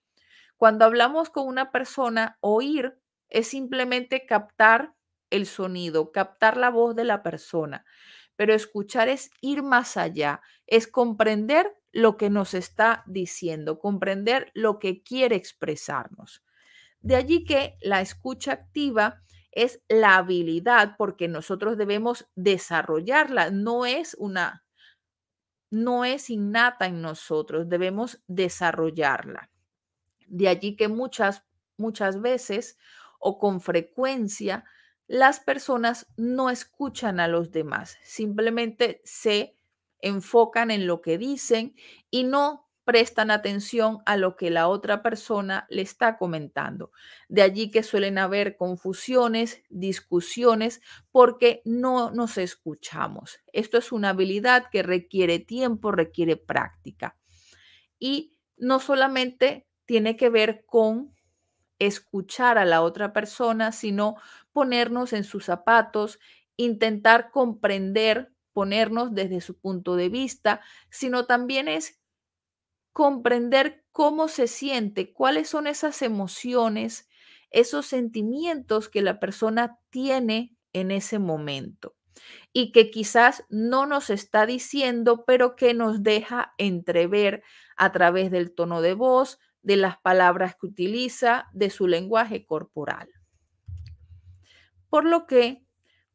Cuando hablamos con una persona, oír es simplemente captar el sonido, captar la voz de la persona, pero escuchar es ir más allá, es comprender lo que nos está diciendo, comprender lo que quiere expresarnos. De allí que la escucha activa es la habilidad porque nosotros debemos desarrollarla, no es una no es innata en nosotros, debemos desarrollarla. De allí que muchas muchas veces o con frecuencia las personas no escuchan a los demás, simplemente se enfocan en lo que dicen y no prestan atención a lo que la otra persona le está comentando. De allí que suelen haber confusiones, discusiones, porque no nos escuchamos. Esto es una habilidad que requiere tiempo, requiere práctica. Y no solamente tiene que ver con escuchar a la otra persona, sino ponernos en sus zapatos, intentar comprender ponernos desde su punto de vista, sino también es comprender cómo se siente, cuáles son esas emociones, esos sentimientos que la persona tiene en ese momento. y que quizás no nos está diciendo, pero que nos deja entrever a través del tono de voz, de las palabras que utiliza, de su lenguaje corporal. Por lo que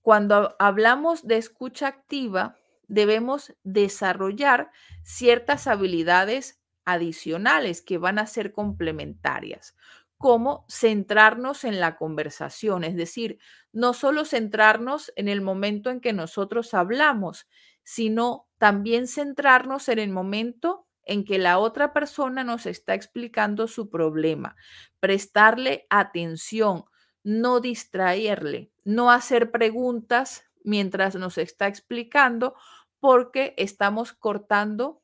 cuando hablamos de escucha activa, debemos desarrollar ciertas habilidades adicionales que van a ser complementarias, como centrarnos en la conversación, es decir, no solo centrarnos en el momento en que nosotros hablamos, sino también centrarnos en el momento en que la otra persona nos está explicando su problema, prestarle atención, no distraerle, no hacer preguntas mientras nos está explicando porque estamos cortando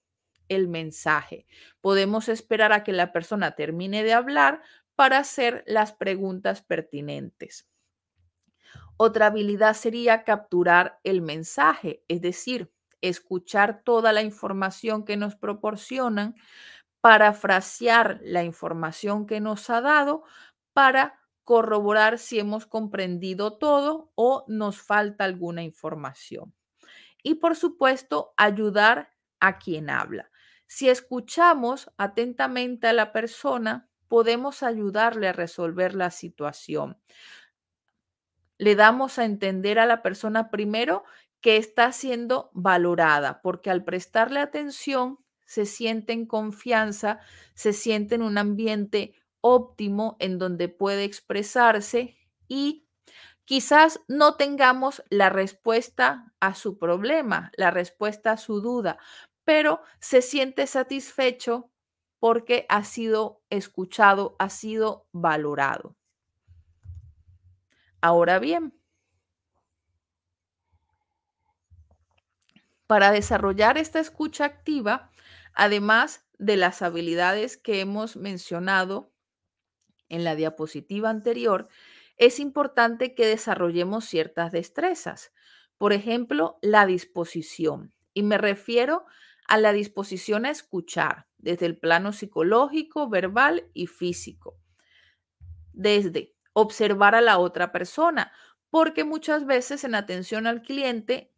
el mensaje. Podemos esperar a que la persona termine de hablar para hacer las preguntas pertinentes. Otra habilidad sería capturar el mensaje, es decir, escuchar toda la información que nos proporcionan, parafrasear la información que nos ha dado para corroborar si hemos comprendido todo o nos falta alguna información. Y por supuesto, ayudar a quien habla. Si escuchamos atentamente a la persona, podemos ayudarle a resolver la situación. Le damos a entender a la persona primero que está siendo valorada, porque al prestarle atención se siente en confianza, se siente en un ambiente óptimo en donde puede expresarse y quizás no tengamos la respuesta a su problema, la respuesta a su duda, pero se siente satisfecho porque ha sido escuchado, ha sido valorado. Ahora bien, para desarrollar esta escucha activa, además de las habilidades que hemos mencionado en la diapositiva anterior, es importante que desarrollemos ciertas destrezas. Por ejemplo, la disposición. Y me refiero a la disposición a escuchar desde el plano psicológico, verbal y físico. Desde observar a la otra persona, porque muchas veces en atención al cliente,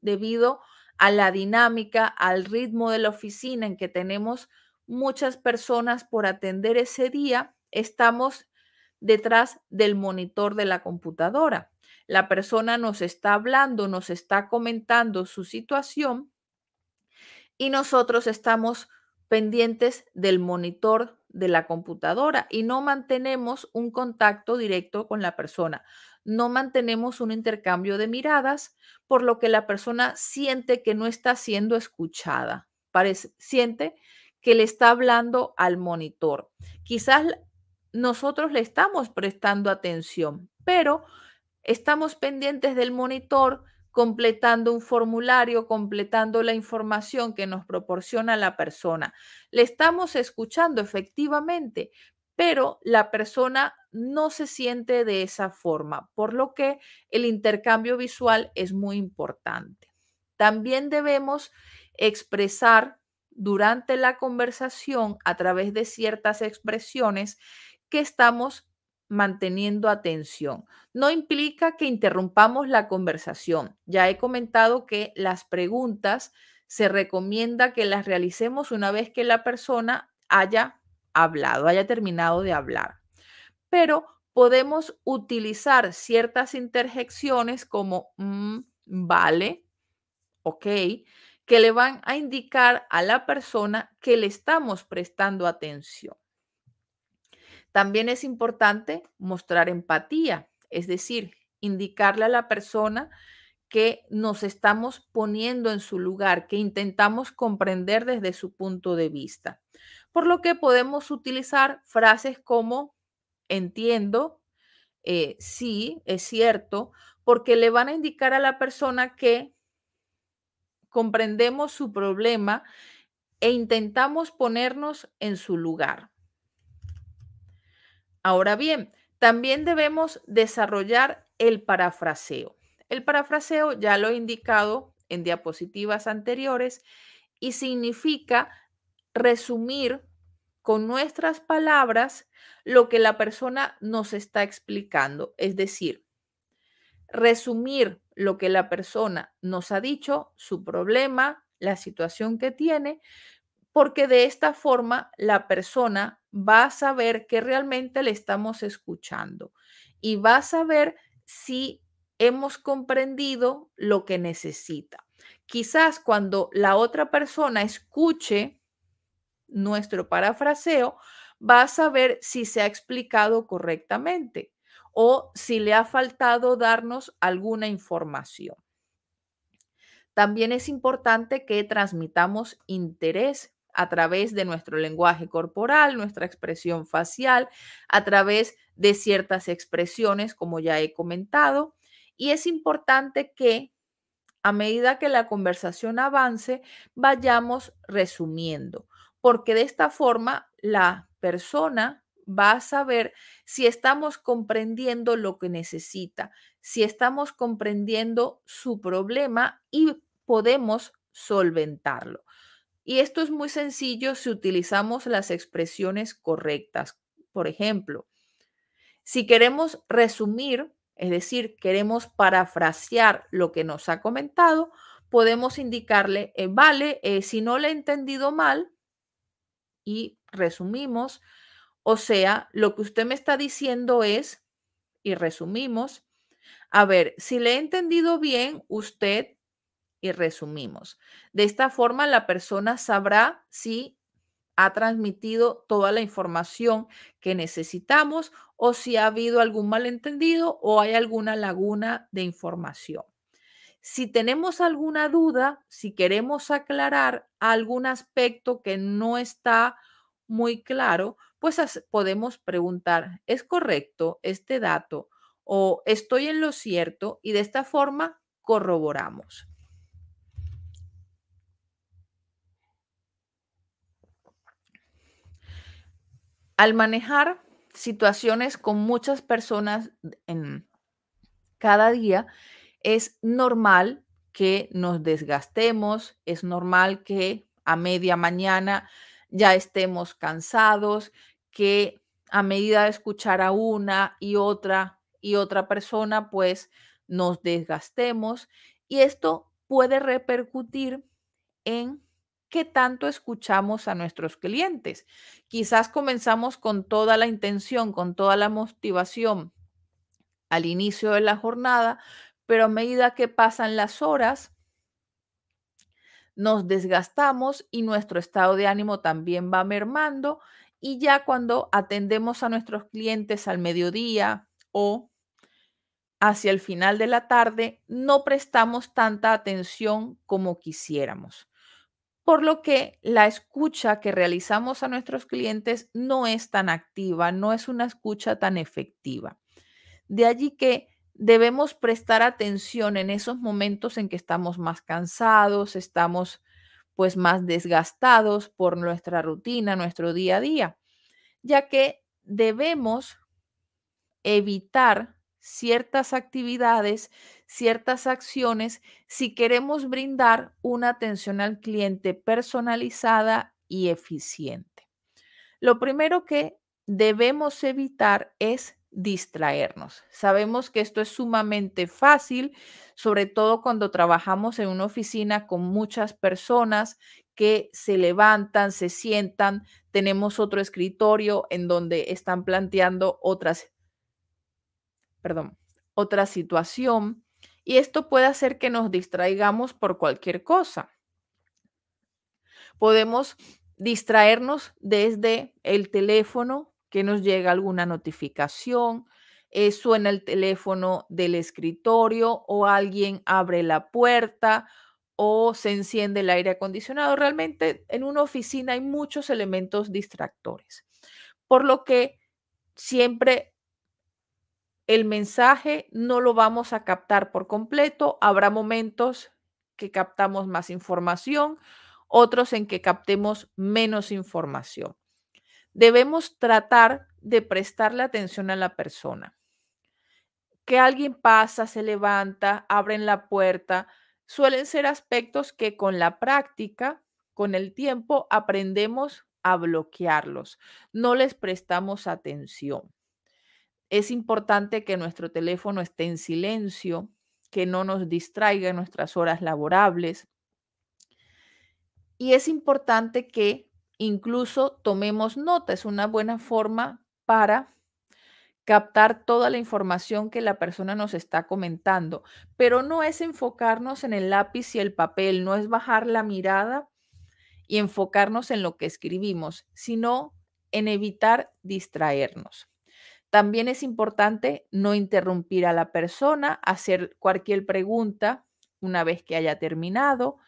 debido a la dinámica, al ritmo de la oficina en que tenemos muchas personas por atender ese día, estamos detrás del monitor de la computadora. La persona nos está hablando, nos está comentando su situación y nosotros estamos pendientes del monitor de la computadora y no mantenemos un contacto directo con la persona. No mantenemos un intercambio de miradas, por lo que la persona siente que no está siendo escuchada. Parece, siente que le está hablando al monitor. Quizás nosotros le estamos prestando atención, pero estamos pendientes del monitor, completando un formulario, completando la información que nos proporciona la persona. Le estamos escuchando efectivamente, pero la persona no se siente de esa forma, por lo que el intercambio visual es muy importante. También debemos expresar durante la conversación a través de ciertas expresiones que estamos manteniendo atención. No implica que interrumpamos la conversación. Ya he comentado que las preguntas se recomienda que las realicemos una vez que la persona haya hablado, haya terminado de hablar. Pero podemos utilizar ciertas interjecciones como mm, vale, ok, que le van a indicar a la persona que le estamos prestando atención. También es importante mostrar empatía, es decir, indicarle a la persona que nos estamos poniendo en su lugar, que intentamos comprender desde su punto de vista. Por lo que podemos utilizar frases como entiendo, eh, sí, es cierto, porque le van a indicar a la persona que comprendemos su problema e intentamos ponernos en su lugar. Ahora bien, también debemos desarrollar el parafraseo. El parafraseo ya lo he indicado en diapositivas anteriores y significa resumir con nuestras palabras lo que la persona nos está explicando. Es decir, resumir lo que la persona nos ha dicho, su problema, la situación que tiene, porque de esta forma la persona va a saber que realmente le estamos escuchando y va a saber si hemos comprendido lo que necesita. Quizás cuando la otra persona escuche nuestro parafraseo, va a saber si se ha explicado correctamente o si le ha faltado darnos alguna información. También es importante que transmitamos interés a través de nuestro lenguaje corporal, nuestra expresión facial, a través de ciertas expresiones, como ya he comentado. Y es importante que a medida que la conversación avance, vayamos resumiendo, porque de esta forma la persona va a saber si estamos comprendiendo lo que necesita, si estamos comprendiendo su problema y podemos solventarlo. Y esto es muy sencillo si utilizamos las expresiones correctas. Por ejemplo, si queremos resumir, es decir, queremos parafrasear lo que nos ha comentado, podemos indicarle, eh, vale, eh, si no le he entendido mal, y resumimos, o sea, lo que usted me está diciendo es, y resumimos, a ver, si le he entendido bien, usted y resumimos. De esta forma, la persona sabrá si ha transmitido toda la información que necesitamos o si ha habido algún malentendido o hay alguna laguna de información. Si tenemos alguna duda, si queremos aclarar algún aspecto que no está muy claro, pues podemos preguntar, ¿es correcto este dato? o estoy en lo cierto y de esta forma corroboramos. Al manejar situaciones con muchas personas en cada día, es normal que nos desgastemos, es normal que a media mañana ya estemos cansados, que a medida de escuchar a una y otra y otra persona, pues nos desgastemos. Y esto puede repercutir en qué tanto escuchamos a nuestros clientes. Quizás comenzamos con toda la intención, con toda la motivación al inicio de la jornada, pero a medida que pasan las horas, nos desgastamos y nuestro estado de ánimo también va mermando y ya cuando atendemos a nuestros clientes al mediodía o hacia el final de la tarde, no prestamos tanta atención como quisiéramos por lo que la escucha que realizamos a nuestros clientes no es tan activa, no es una escucha tan efectiva. De allí que debemos prestar atención en esos momentos en que estamos más cansados, estamos pues más desgastados por nuestra rutina, nuestro día a día, ya que debemos evitar ciertas actividades, ciertas acciones si queremos brindar una atención al cliente personalizada y eficiente. Lo primero que debemos evitar es distraernos. Sabemos que esto es sumamente fácil, sobre todo cuando trabajamos en una oficina con muchas personas que se levantan, se sientan, tenemos otro escritorio en donde están planteando otras perdón, otra situación y esto puede hacer que nos distraigamos por cualquier cosa. Podemos distraernos desde el teléfono que nos llega alguna notificación, eh, suena el teléfono del escritorio o alguien abre la puerta o se enciende el aire acondicionado. Realmente en una oficina hay muchos elementos distractores, por lo que siempre el mensaje no lo vamos a captar por completo. Habrá momentos que captamos más información, otros en que captemos menos información. Debemos tratar de prestarle atención a la persona. Que alguien pasa, se levanta, abren la puerta, suelen ser aspectos que con la práctica, con el tiempo, aprendemos a bloquearlos. No les prestamos atención. Es importante que nuestro teléfono esté en silencio, que no nos distraiga en nuestras horas laborables. Y es importante que incluso tomemos nota, es una buena forma para captar toda la información que la persona nos está comentando, pero no es enfocarnos en el lápiz y el papel, no es bajar la mirada y enfocarnos en lo que escribimos, sino en evitar distraernos. También es importante no interrumpir a la persona, hacer cualquier pregunta una vez que haya terminado,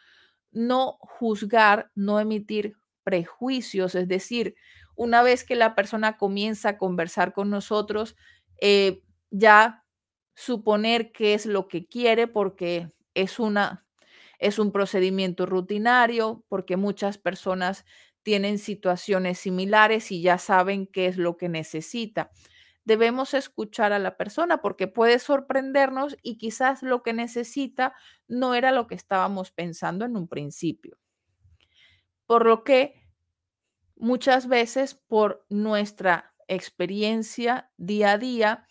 no juzgar, no emitir prejuicios, es decir, una vez que la persona comienza a conversar con nosotros, eh, ya suponer qué es lo que quiere porque es una es un procedimiento rutinario, porque muchas personas tienen situaciones similares y ya saben qué es lo que necesita. Debemos escuchar a la persona porque puede sorprendernos y quizás lo que necesita no era lo que estábamos pensando en un principio. Por lo que muchas veces por nuestra experiencia día a día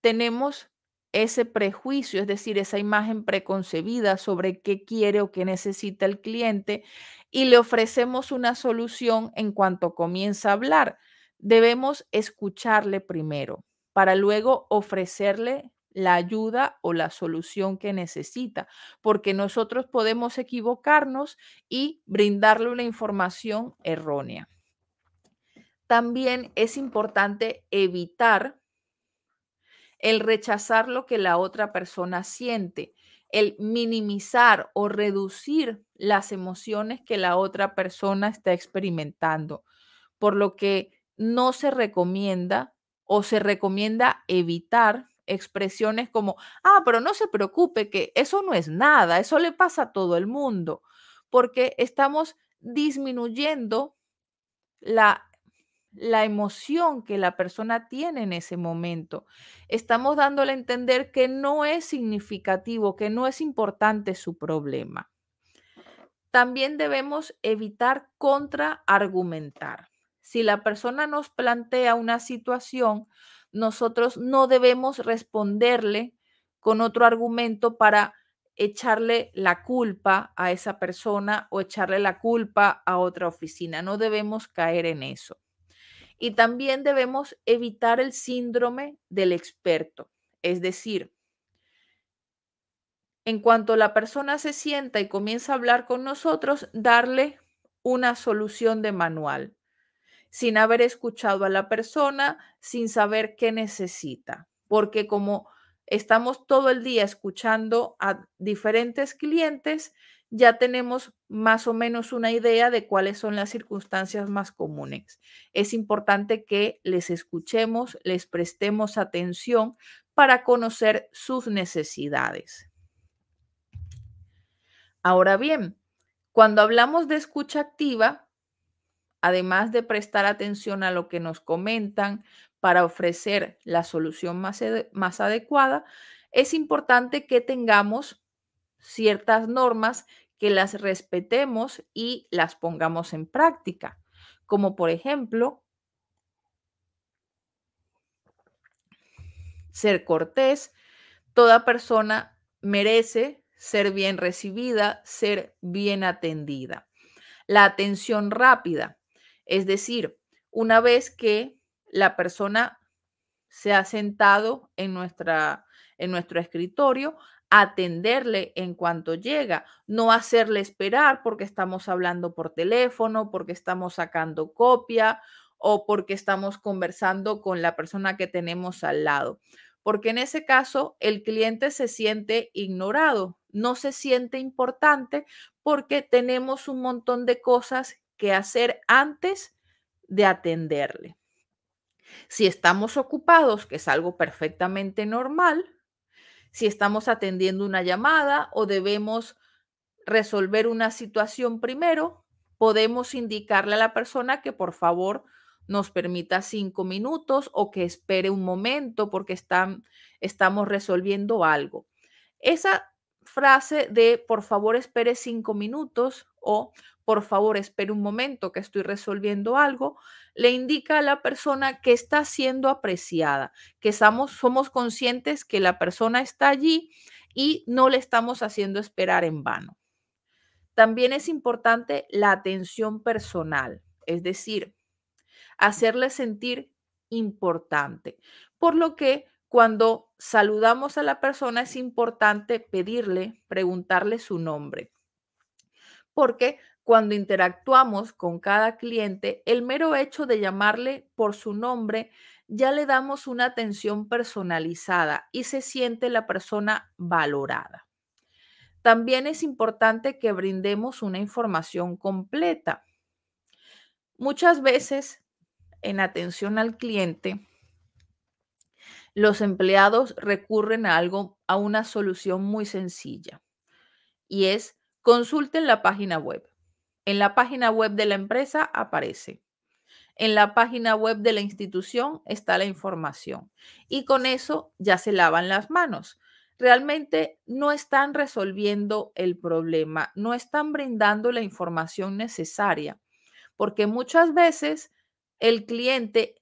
tenemos ese prejuicio, es decir, esa imagen preconcebida sobre qué quiere o qué necesita el cliente y le ofrecemos una solución en cuanto comienza a hablar. Debemos escucharle primero para luego ofrecerle la ayuda o la solución que necesita, porque nosotros podemos equivocarnos y brindarle una información errónea. También es importante evitar el rechazar lo que la otra persona siente, el minimizar o reducir las emociones que la otra persona está experimentando, por lo que no se recomienda o se recomienda evitar expresiones como, ah, pero no se preocupe, que eso no es nada, eso le pasa a todo el mundo, porque estamos disminuyendo la la emoción que la persona tiene en ese momento. Estamos dándole a entender que no es significativo, que no es importante su problema. También debemos evitar contraargumentar. Si la persona nos plantea una situación, nosotros no debemos responderle con otro argumento para echarle la culpa a esa persona o echarle la culpa a otra oficina. No debemos caer en eso. Y también debemos evitar el síndrome del experto, es decir, en cuanto la persona se sienta y comienza a hablar con nosotros, darle una solución de manual, sin haber escuchado a la persona, sin saber qué necesita, porque como estamos todo el día escuchando a diferentes clientes, ya tenemos más o menos una idea de cuáles son las circunstancias más comunes. Es importante que les escuchemos, les prestemos atención para conocer sus necesidades. Ahora bien, cuando hablamos de escucha activa, además de prestar atención a lo que nos comentan para ofrecer la solución más, más adecuada, es importante que tengamos ciertas normas que las respetemos y las pongamos en práctica, como por ejemplo, ser cortés. Toda persona merece ser bien recibida, ser bien atendida. La atención rápida, es decir, una vez que la persona se ha sentado en, nuestra, en nuestro escritorio, atenderle en cuanto llega, no hacerle esperar porque estamos hablando por teléfono, porque estamos sacando copia o porque estamos conversando con la persona que tenemos al lado. Porque en ese caso el cliente se siente ignorado, no se siente importante porque tenemos un montón de cosas que hacer antes de atenderle. Si estamos ocupados, que es algo perfectamente normal, si estamos atendiendo una llamada o debemos resolver una situación primero, podemos indicarle a la persona que por favor nos permita cinco minutos o que espere un momento porque están, estamos resolviendo algo. Esa frase de por favor espere cinco minutos o por favor espere un momento que estoy resolviendo algo, le indica a la persona que está siendo apreciada, que somos, somos conscientes que la persona está allí y no le estamos haciendo esperar en vano. También es importante la atención personal, es decir, hacerle sentir importante. Por lo que cuando saludamos a la persona es importante pedirle, preguntarle su nombre. Porque cuando interactuamos con cada cliente, el mero hecho de llamarle por su nombre ya le damos una atención personalizada y se siente la persona valorada. También es importante que brindemos una información completa. Muchas veces en atención al cliente, los empleados recurren a algo, a una solución muy sencilla y es consulten la página web. En la página web de la empresa aparece. En la página web de la institución está la información y con eso ya se lavan las manos. Realmente no están resolviendo el problema, no están brindando la información necesaria, porque muchas veces el cliente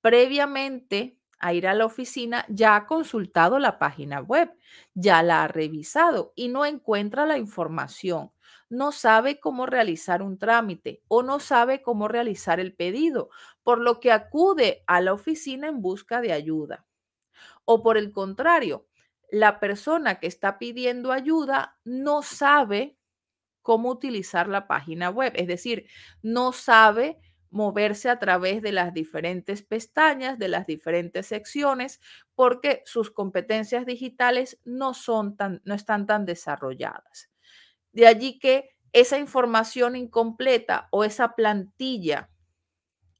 previamente a ir a la oficina ya ha consultado la página web, ya la ha revisado y no encuentra la información, no sabe cómo realizar un trámite o no sabe cómo realizar el pedido, por lo que acude a la oficina en busca de ayuda. O por el contrario, la persona que está pidiendo ayuda no sabe cómo utilizar la página web, es decir, no sabe moverse a través de las diferentes pestañas, de las diferentes secciones, porque sus competencias digitales no, son tan, no están tan desarrolladas. De allí que esa información incompleta o esa plantilla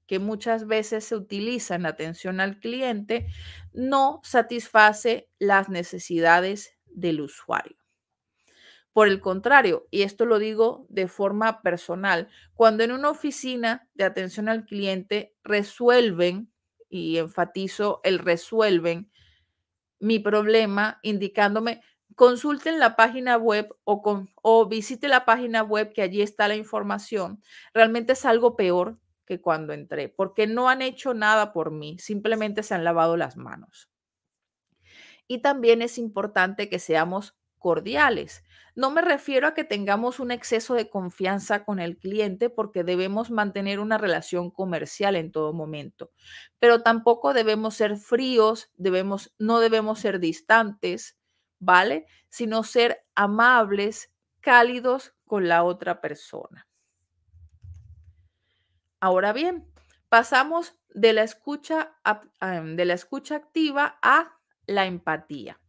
que muchas veces se utiliza en atención al cliente no satisface las necesidades del usuario. Por el contrario, y esto lo digo de forma personal, cuando en una oficina de atención al cliente resuelven, y enfatizo el resuelven, mi problema indicándome, consulten la página web o, con, o visite la página web que allí está la información, realmente es algo peor que cuando entré, porque no han hecho nada por mí, simplemente se han lavado las manos. Y también es importante que seamos cordiales. No me refiero a que tengamos un exceso de confianza con el cliente porque debemos mantener una relación comercial en todo momento, pero tampoco debemos ser fríos, debemos, no debemos ser distantes, ¿vale? Sino ser amables, cálidos con la otra persona. Ahora bien, pasamos de la escucha, de la escucha activa a la empatía.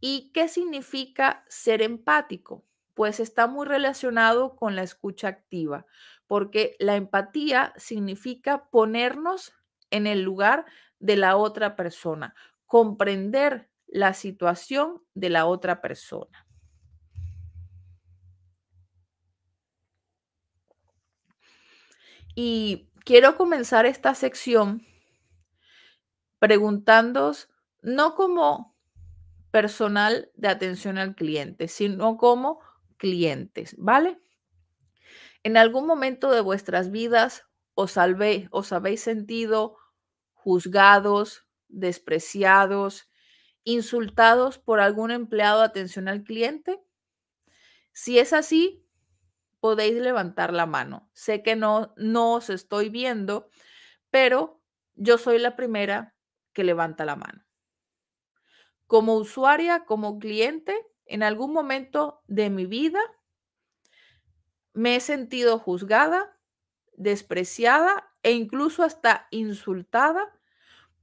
¿Y qué significa ser empático? Pues está muy relacionado con la escucha activa, porque la empatía significa ponernos en el lugar de la otra persona, comprender la situación de la otra persona. Y quiero comenzar esta sección preguntándos no como personal de atención al cliente, sino como clientes, ¿vale? En algún momento de vuestras vidas os, os habéis sentido juzgados, despreciados, insultados por algún empleado de atención al cliente. Si es así, podéis levantar la mano. Sé que no, no os estoy viendo, pero yo soy la primera que levanta la mano como usuaria, como cliente, en algún momento de mi vida me he sentido juzgada, despreciada e incluso hasta insultada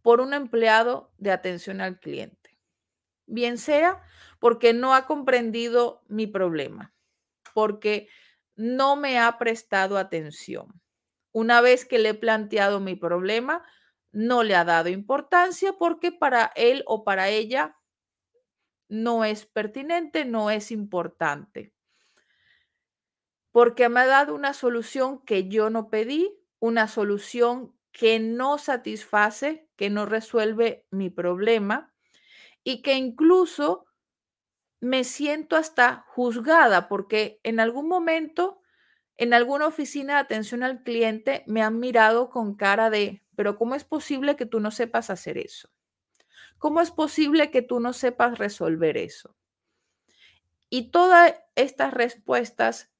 por un empleado de atención al cliente. Bien sea porque no ha comprendido mi problema, porque no me ha prestado atención. Una vez que le he planteado mi problema, no le ha dado importancia porque para él o para ella no es pertinente, no es importante. Porque me ha dado una solución que yo no pedí, una solución que no satisface, que no resuelve mi problema y que incluso me siento hasta juzgada porque en algún momento, en alguna oficina de atención al cliente, me han mirado con cara de, pero ¿cómo es posible que tú no sepas hacer eso? ¿Cómo es posible que tú no sepas resolver eso? Y todas estas respuestas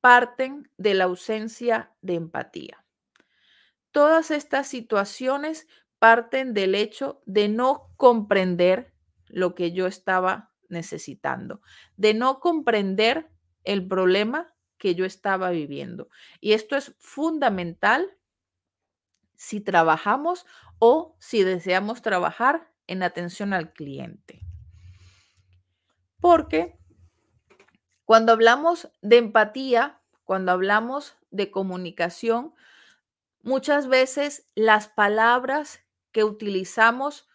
parten de la ausencia de empatía. Todas estas situaciones parten del hecho de no comprender lo que yo estaba necesitando, de no comprender el problema que yo estaba viviendo. Y esto es fundamental si trabajamos o si deseamos trabajar en atención al cliente. Porque cuando hablamos de empatía, cuando hablamos de comunicación, muchas veces las palabras que utilizamos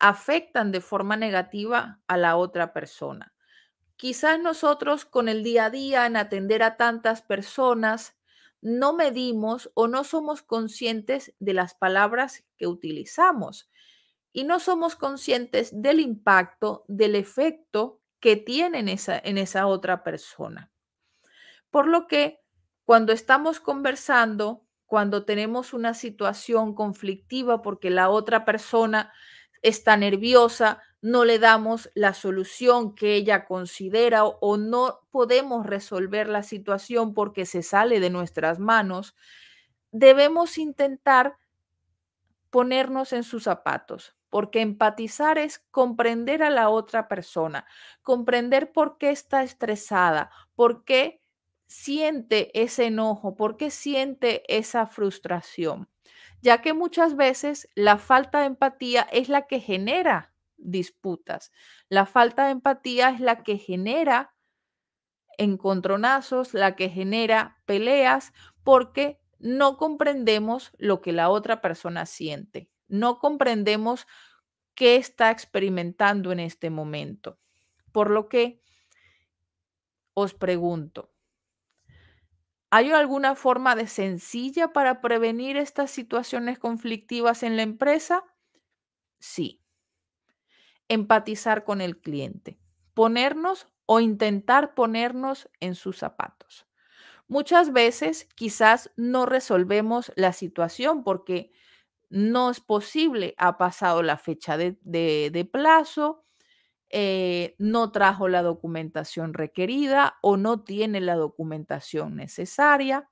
afectan de forma negativa a la otra persona. Quizás nosotros con el día a día en atender a tantas personas no medimos o no somos conscientes de las palabras que utilizamos y no somos conscientes del impacto, del efecto que tiene en esa, en esa otra persona. Por lo que cuando estamos conversando, cuando tenemos una situación conflictiva porque la otra persona está nerviosa, no le damos la solución que ella considera o, no podemos resolver la situación porque se sale de nuestras manos, debemos intentar ponernos en sus zapatos, porque empatizar es comprender a la otra persona, comprender por qué está estresada, por qué siente ese enojo, por qué siente esa frustración ya que muchas veces la falta de empatía es la que genera disputas. La falta de empatía es la que genera encontronazos, la que genera peleas, porque no comprendemos lo que la otra persona siente, no comprendemos qué está experimentando en este momento. Por lo que os pregunto, ¿Hay alguna forma de sencilla para prevenir estas situaciones conflictivas en la empresa? Sí. Empatizar con el cliente. Ponernos o intentar ponernos en sus zapatos. Muchas veces quizás no resolvemos la situación porque no es posible, ha pasado la fecha de, de plazo, eh, no trajo la documentación requerida o no tiene la documentación necesaria.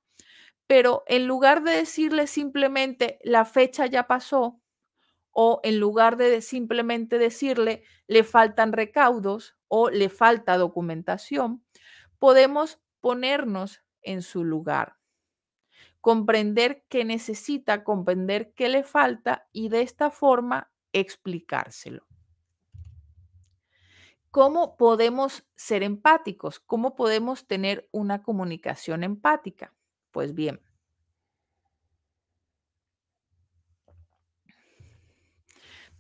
Pero en lugar de decirle simplemente la fecha ya pasó, o en lugar de simplemente decirle le faltan recaudos o le falta documentación, podemos ponernos en su lugar, comprender qué necesita, comprender qué le falta y de esta forma explicárselo. ¿Cómo podemos ser empáticos? ¿Cómo podemos tener una comunicación empática? Pues bien,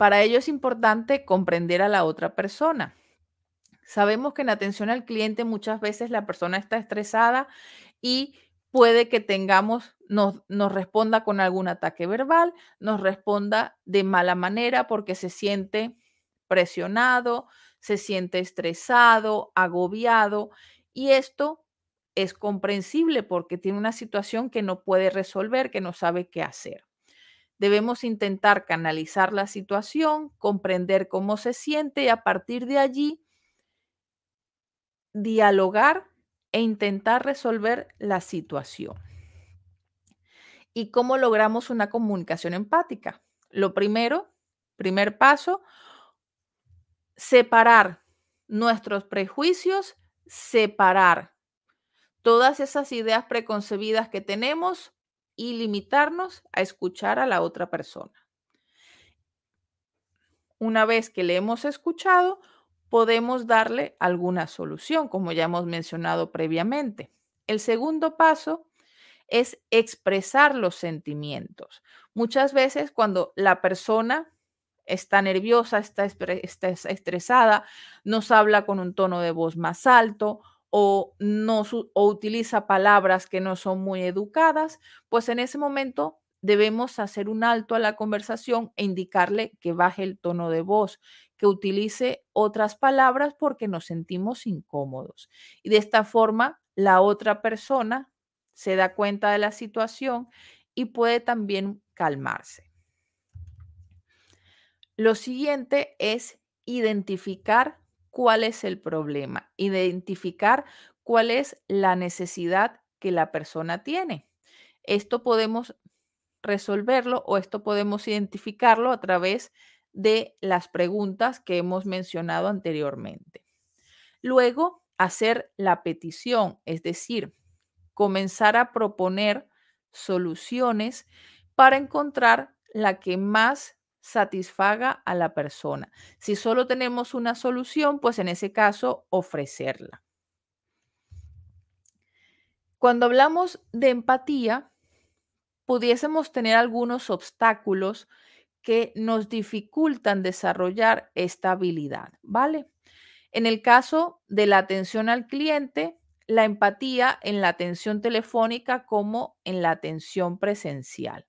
para ello es importante comprender a la otra persona. Sabemos que en atención al cliente muchas veces la persona está estresada y puede que tengamos, nos, nos, responda con algún ataque verbal, nos responda de mala manera porque se siente presionado, se siente estresado, agobiado y esto es comprensible porque tiene una situación que no puede resolver, que no sabe qué hacer. Debemos intentar canalizar la situación, comprender cómo se siente y a partir de allí dialogar e intentar resolver la situación. ¿Y cómo logramos una comunicación empática? Lo primero, primer paso, separar nuestros prejuicios, separar todas esas ideas preconcebidas que tenemos y limitarnos a escuchar a la otra persona. Una vez que le hemos escuchado, podemos darle alguna solución, como ya hemos mencionado previamente. El segundo paso es expresar los sentimientos. Muchas veces cuando la persona está nerviosa, está, estresada, nos habla con un tono de voz más alto o, no, o utiliza palabras que no son muy educadas, pues en ese momento debemos hacer un alto a la conversación e indicarle que baje el tono de voz, que utilice otras palabras porque nos sentimos incómodos. Y de esta forma, la otra persona se da cuenta de la situación y puede también calmarse. Lo siguiente es identificar cuál es el problema, identificar cuál es la necesidad que la persona tiene. Esto podemos resolverlo o esto podemos identificarlo a través de las preguntas que hemos mencionado anteriormente. Luego, hacer la petición, es decir, comenzar a proponer soluciones para encontrar la que más satisfaga a la persona. Si solo tenemos una solución, pues en ese caso ofrecerla. Cuando hablamos de empatía, pudiésemos tener algunos obstáculos que nos dificultan desarrollar esta habilidad, ¿vale? En el caso de la atención al cliente, la empatía en la atención telefónica como en la atención presencial.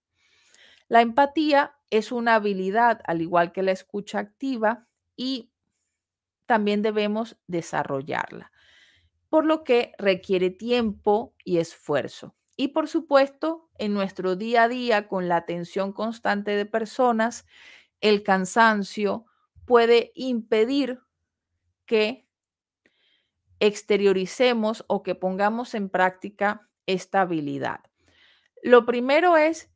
La empatía es una habilidad, al igual que la escucha activa, y también debemos desarrollarla, por lo que requiere tiempo y esfuerzo. Y por supuesto, en nuestro día a día, con la atención constante de personas, el cansancio puede impedir que exterioricemos o que pongamos en práctica esta habilidad. Lo primero es,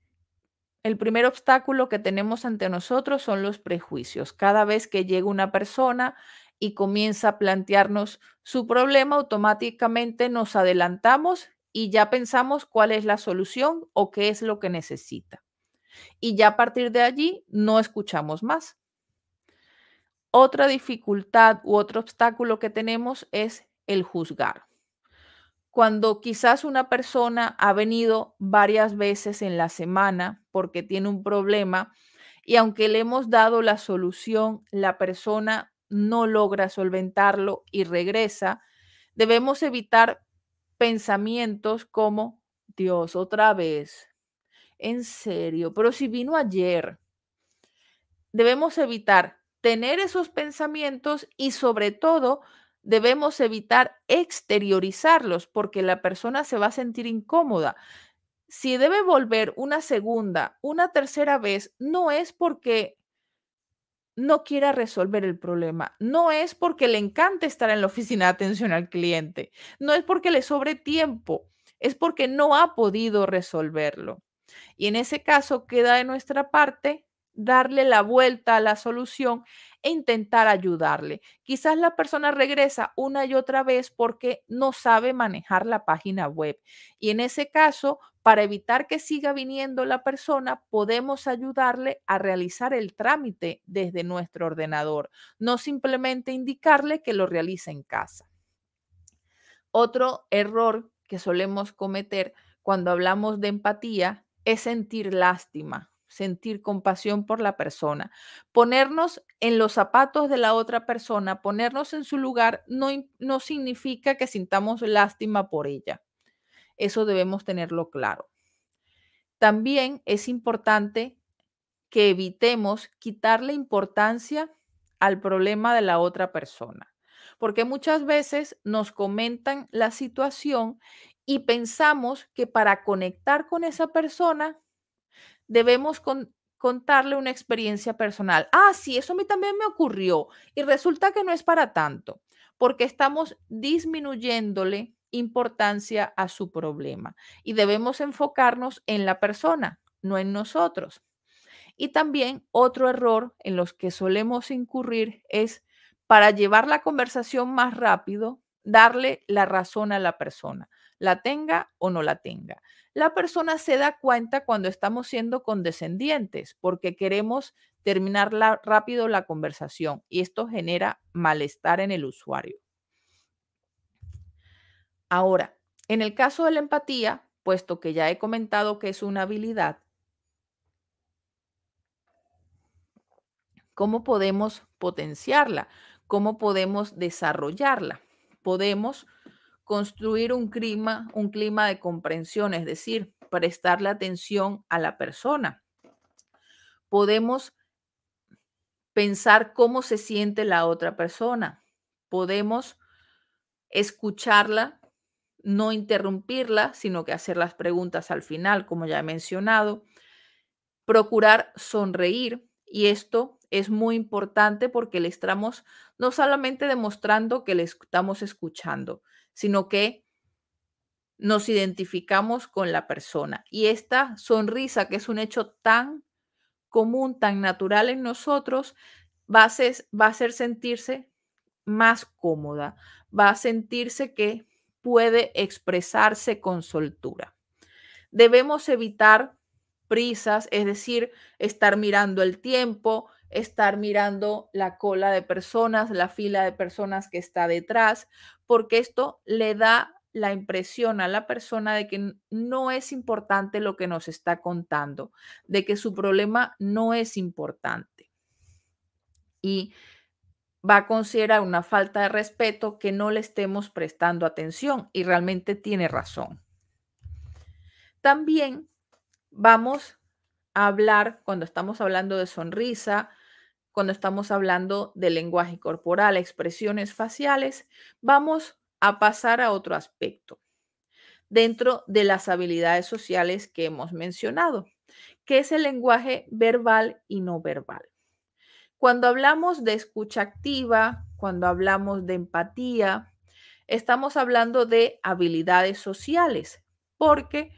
el primer obstáculo que tenemos ante nosotros son los prejuicios. Cada vez que llega una persona y comienza a plantearnos su problema, automáticamente nos adelantamos y ya pensamos cuál es la solución o qué es lo que necesita. Y ya a partir de allí no escuchamos más. Otra dificultad u otro obstáculo que tenemos es el juzgar. Cuando quizás una persona ha venido varias veces en la semana porque tiene un problema y aunque le hemos dado la solución, la persona no logra solventarlo y regresa, debemos evitar pensamientos como, Dios, otra vez, en serio, pero si vino ayer. Debemos evitar tener esos pensamientos y sobre todo debemos evitar exteriorizarlos porque la persona se va a sentir incómoda. Si debe volver una segunda, una tercera vez, no es porque no quiera resolver el problema, no es porque le encante estar en la oficina de atención al cliente, no es porque le sobre tiempo, es porque no ha podido resolverlo. Y en ese caso queda de nuestra parte darle la vuelta a la solución e intentar ayudarle. Quizás la persona regresa una y otra vez porque no sabe manejar la página web. Y en ese caso, para evitar que siga viniendo la persona, podemos ayudarle a realizar el trámite desde nuestro ordenador, no simplemente indicarle que lo realice en casa. Otro error que solemos cometer cuando hablamos de empatía es sentir lástima sentir compasión por la persona. Ponernos en los zapatos de la otra persona, ponernos en su lugar, no, no significa que sintamos lástima por ella. Eso debemos tenerlo claro. También es importante que evitemos quitarle importancia al problema de la otra persona, porque muchas veces nos comentan la situación y pensamos que para conectar con esa persona debemos contarle una experiencia personal. Ah, sí, eso a mí también me ocurrió y resulta que no es para tanto, porque estamos disminuyéndole importancia a su problema y debemos enfocarnos en la persona, no en nosotros. Y también otro error en los que solemos incurrir es para llevar la conversación más rápido, darle la razón a la persona, la tenga o no la tenga la persona se da cuenta cuando estamos siendo condescendientes porque queremos terminar rápido la conversación y esto genera malestar en el usuario. Ahora, en el caso de la empatía, puesto que ya he comentado que es una habilidad, ¿cómo podemos potenciarla? ¿Cómo podemos desarrollarla? Podemos construir un clima, un clima de comprensión, es decir, prestarle atención a la persona. Podemos pensar cómo se siente la otra persona. Podemos escucharla, no interrumpirla, sino que hacer las preguntas al final, como ya he mencionado. Procurar sonreír y esto es muy importante porque le estamos no solamente demostrando que le estamos escuchando, sino que nos identificamos con la persona. Y esta sonrisa, que es un hecho tan común, tan natural en nosotros, va a, a hacer sentirse más cómoda, va a sentirse que puede expresarse con soltura. Debemos evitar prisas, es decir, estar mirando el tiempo, estar mirando la cola de personas, la fila de personas que está detrás, porque esto le da la impresión a la persona de que no es importante lo que nos está contando, de que su problema no es importante. Y va a considerar una falta de respeto que no le estemos prestando atención y realmente tiene razón. También vamos hablar, cuando estamos hablando de sonrisa, cuando estamos hablando de lenguaje corporal, expresiones faciales, vamos a pasar a otro aspecto dentro de las habilidades sociales que hemos mencionado, que es el lenguaje verbal y no verbal. Cuando hablamos de escucha activa, cuando hablamos de empatía, estamos hablando de habilidades sociales, porque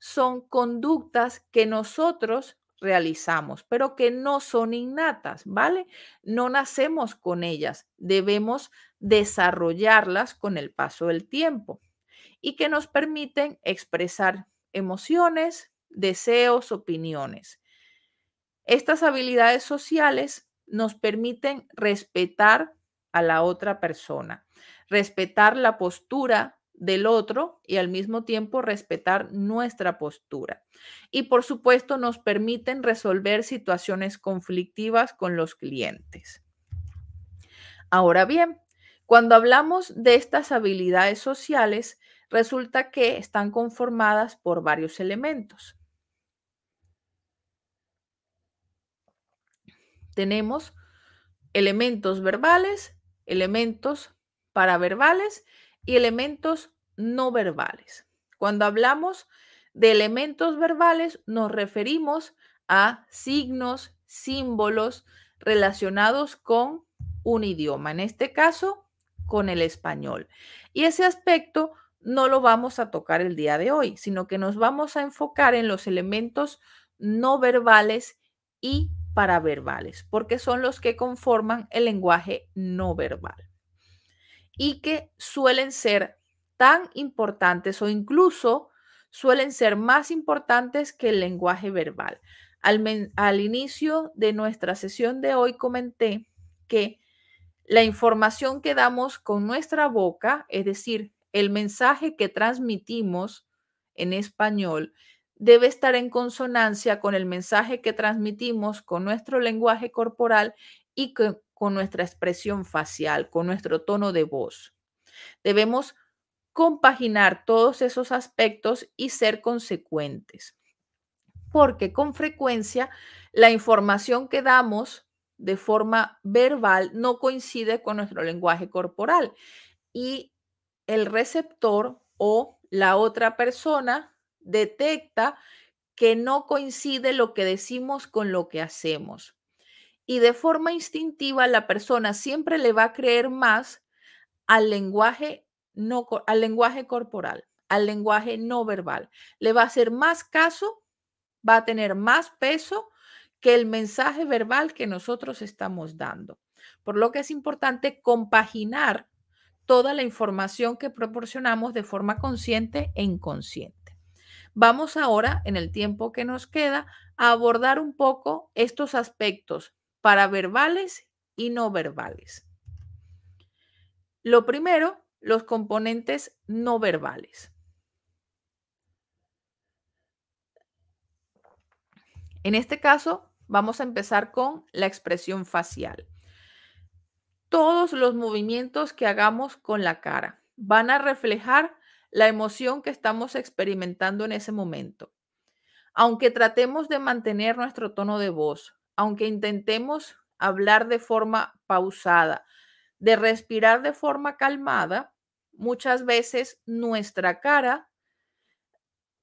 son conductas que nosotros realizamos, pero que no son innatas, ¿vale? No nacemos con ellas, debemos desarrollarlas con el paso del tiempo y que nos permiten expresar emociones, deseos, opiniones. Estas habilidades sociales nos permiten respetar a la otra persona, respetar la postura del otro y al mismo tiempo respetar nuestra postura. Y por supuesto nos permiten resolver situaciones conflictivas con los clientes. Ahora bien, cuando hablamos de estas habilidades sociales, resulta que están conformadas por varios elementos. Tenemos elementos verbales, elementos paraverbales y elementos no verbales. Cuando hablamos de elementos verbales, nos referimos a signos, símbolos relacionados con un idioma, en este caso, con el español. Y ese aspecto no lo vamos a tocar el día de hoy, sino que nos vamos a enfocar en los elementos no verbales y paraverbales, porque son los que conforman el lenguaje no verbal y que suelen ser tan importantes o incluso suelen ser más importantes que el lenguaje verbal. Al, al, inicio de nuestra sesión de hoy comenté que la información que damos con nuestra boca, es decir, el mensaje que transmitimos en español, debe estar en consonancia con el mensaje que transmitimos con nuestro lenguaje corporal y con, con nuestra expresión facial, con nuestro tono de voz. Debemos compaginar todos esos aspectos y ser consecuentes, porque con frecuencia la información que damos de forma verbal no coincide con nuestro lenguaje corporal y el receptor o la otra persona detecta que no coincide lo que decimos con lo que hacemos y de forma instintiva la persona siempre le va a creer más al lenguaje no al lenguaje corporal, al lenguaje no verbal. Le va a hacer más caso, va a tener más peso que el mensaje verbal que nosotros estamos dando. Por lo que es importante compaginar toda la información que proporcionamos de forma consciente e inconsciente. Vamos ahora, en el tiempo que nos queda, a abordar un poco estos aspectos para verbales y no verbales. Lo primero, los componentes no verbales. En este caso, vamos a empezar con la expresión facial. Todos los movimientos que hagamos con la cara van a reflejar la emoción que estamos experimentando en ese momento. Aunque tratemos de mantener nuestro tono de voz, aunque intentemos hablar de forma pausada, de respirar de forma calmada, muchas veces nuestra cara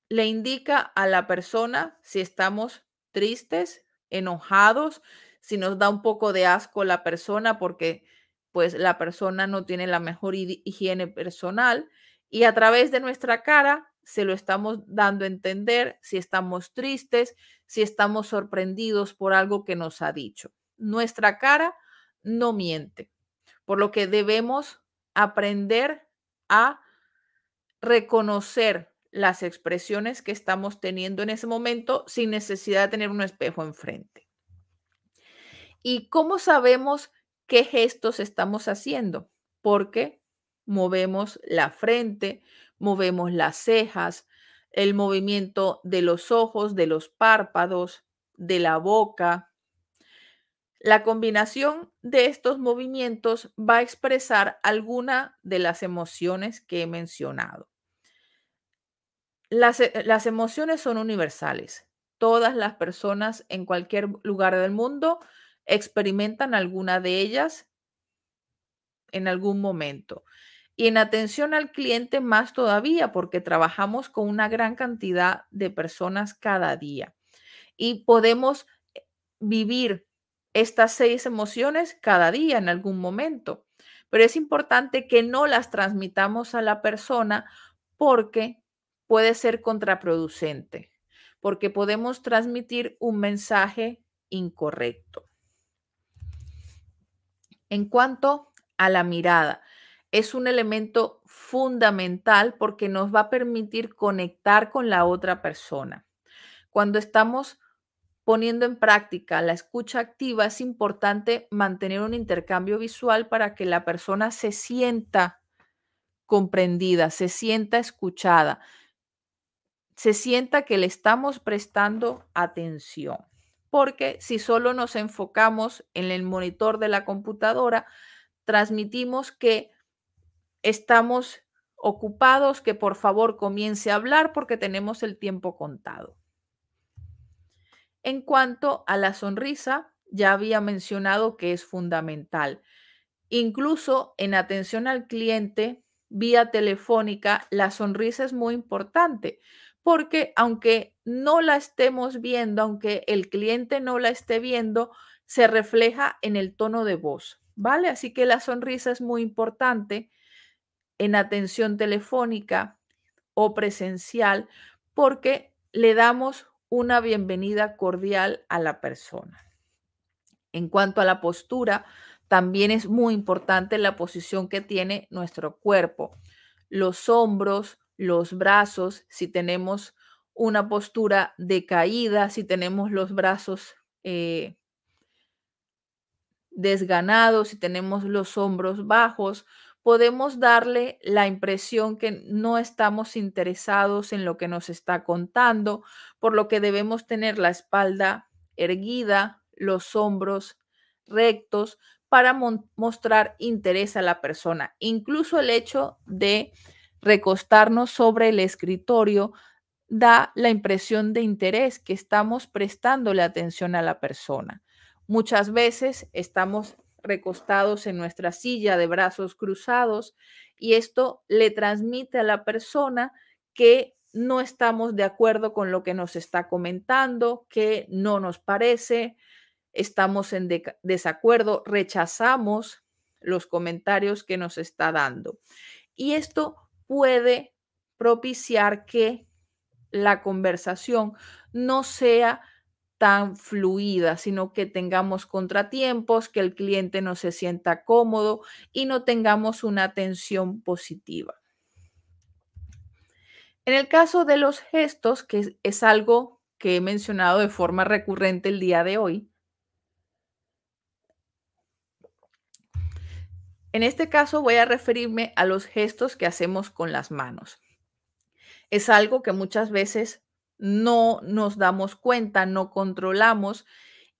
le indica a la persona si estamos tristes, enojados, si nos da un poco de asco la persona porque pues la persona no tiene la mejor higiene personal y a través de nuestra cara se lo estamos dando a entender si estamos tristes, si estamos sorprendidos por algo que nos ha dicho. Nuestra cara no miente, por lo que debemos aprender a reconocer las expresiones que estamos teniendo en ese momento sin necesidad de tener un espejo enfrente. ¿Y cómo sabemos qué gestos estamos haciendo? Porque movemos la frente, movemos las cejas, el movimiento de los ojos, de los párpados, de la boca. La combinación de estos movimientos va a expresar alguna de las emociones que he mencionado. Las, eh, las emociones son universales. Todas las personas en cualquier lugar del mundo experimentan alguna de ellas en algún momento. Y en atención al cliente más todavía, porque trabajamos con una gran cantidad de personas cada día. Y podemos eh, vivir estas seis emociones cada día en algún momento. Pero es importante que no las transmitamos a la persona porque puede ser contraproducente, porque podemos transmitir un mensaje incorrecto. En cuanto a la mirada, es un elemento fundamental porque nos va a permitir conectar con la otra persona. Cuando estamos poniendo en práctica la escucha activa, es importante mantener un intercambio visual para que la persona se sienta comprendida, se sienta escuchada, se sienta que le estamos prestando atención. Porque si solo nos enfocamos en el monitor de la computadora, transmitimos que estamos ocupados, que por favor comience a hablar porque tenemos el tiempo contado. En cuanto a la sonrisa, ya había mencionado que es fundamental. Incluso en atención al cliente vía telefónica, la sonrisa es muy importante porque aunque no la estemos viendo, aunque el cliente no la esté viendo, se refleja en el tono de voz, ¿vale? Así que la sonrisa es muy importante en atención telefónica o presencial porque le damos una bienvenida cordial a la persona. En cuanto a la postura, también es muy importante la posición que tiene nuestro cuerpo. Los hombros, los brazos, si tenemos una postura de caída, si tenemos los brazos eh, desganados, si tenemos los hombros bajos, podemos darle la impresión que no estamos interesados en lo que nos está contando, por lo que debemos tener la espalda erguida, los hombros rectos para mostrar interés a la persona. Incluso el hecho de recostarnos sobre el escritorio da la impresión de interés que estamos prestándole atención a la persona. Muchas veces estamos recostados en nuestra silla de brazos cruzados y esto le transmite a la persona que no estamos de acuerdo con lo que nos está comentando, que no nos parece, estamos en desacuerdo, rechazamos los comentarios que nos está dando. Y esto puede propiciar que la conversación no sea tan fluida, sino que tengamos contratiempos, que el cliente no se sienta cómodo y no tengamos una atención positiva. En el caso de los gestos, que es algo que he mencionado de forma recurrente el día de hoy, En este caso voy a referirme a los gestos que hacemos con las manos. Es algo que muchas veces no nos damos cuenta, no controlamos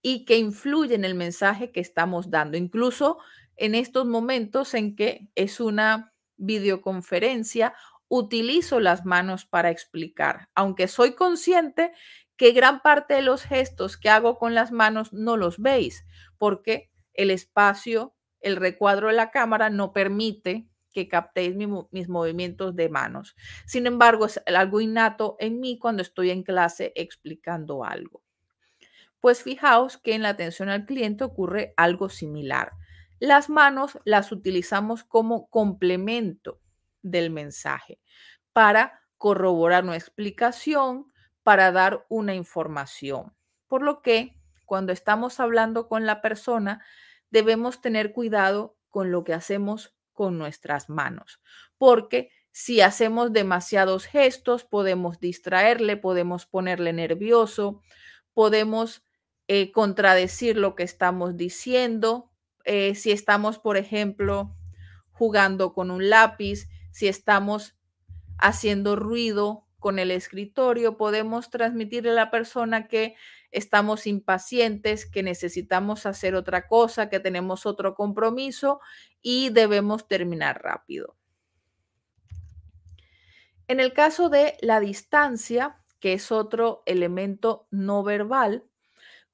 y que influye en el mensaje que estamos dando, incluso en estos momentos en que es una videoconferencia, utilizo las manos para explicar, aunque soy consciente que gran parte de los gestos que hago con las manos no los veis, porque el espacio el recuadro de la cámara no permite que captéis mis movimientos de manos. Sin embargo, es algo innato en mí cuando estoy en clase explicando algo. Pues fijaos que en la atención al cliente ocurre algo similar. Las manos las utilizamos como complemento del mensaje para corroborar una explicación, para dar una información. Por lo que cuando estamos hablando con la persona, debemos tener cuidado con lo que hacemos con nuestras manos, porque si hacemos demasiados gestos, podemos distraerle, podemos ponerle nervioso, podemos eh, contradecir lo que estamos diciendo. Eh, si estamos, por ejemplo, jugando con un lápiz, si estamos haciendo ruido con el escritorio, podemos transmitirle a la persona que estamos impacientes, que necesitamos hacer otra cosa, que tenemos otro compromiso y debemos terminar rápido. En el caso de la distancia, que es otro elemento no verbal,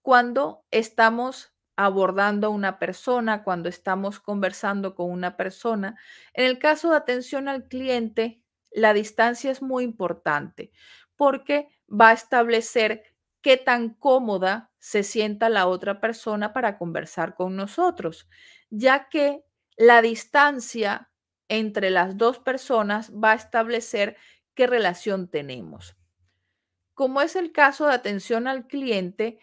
cuando estamos abordando a una persona, cuando estamos conversando con una persona, en el caso de atención al cliente, la distancia es muy importante porque va a establecer qué tan cómoda se sienta la otra persona para conversar con nosotros, ya que la distancia entre las dos personas va a establecer qué relación tenemos. Como es el caso de atención al cliente,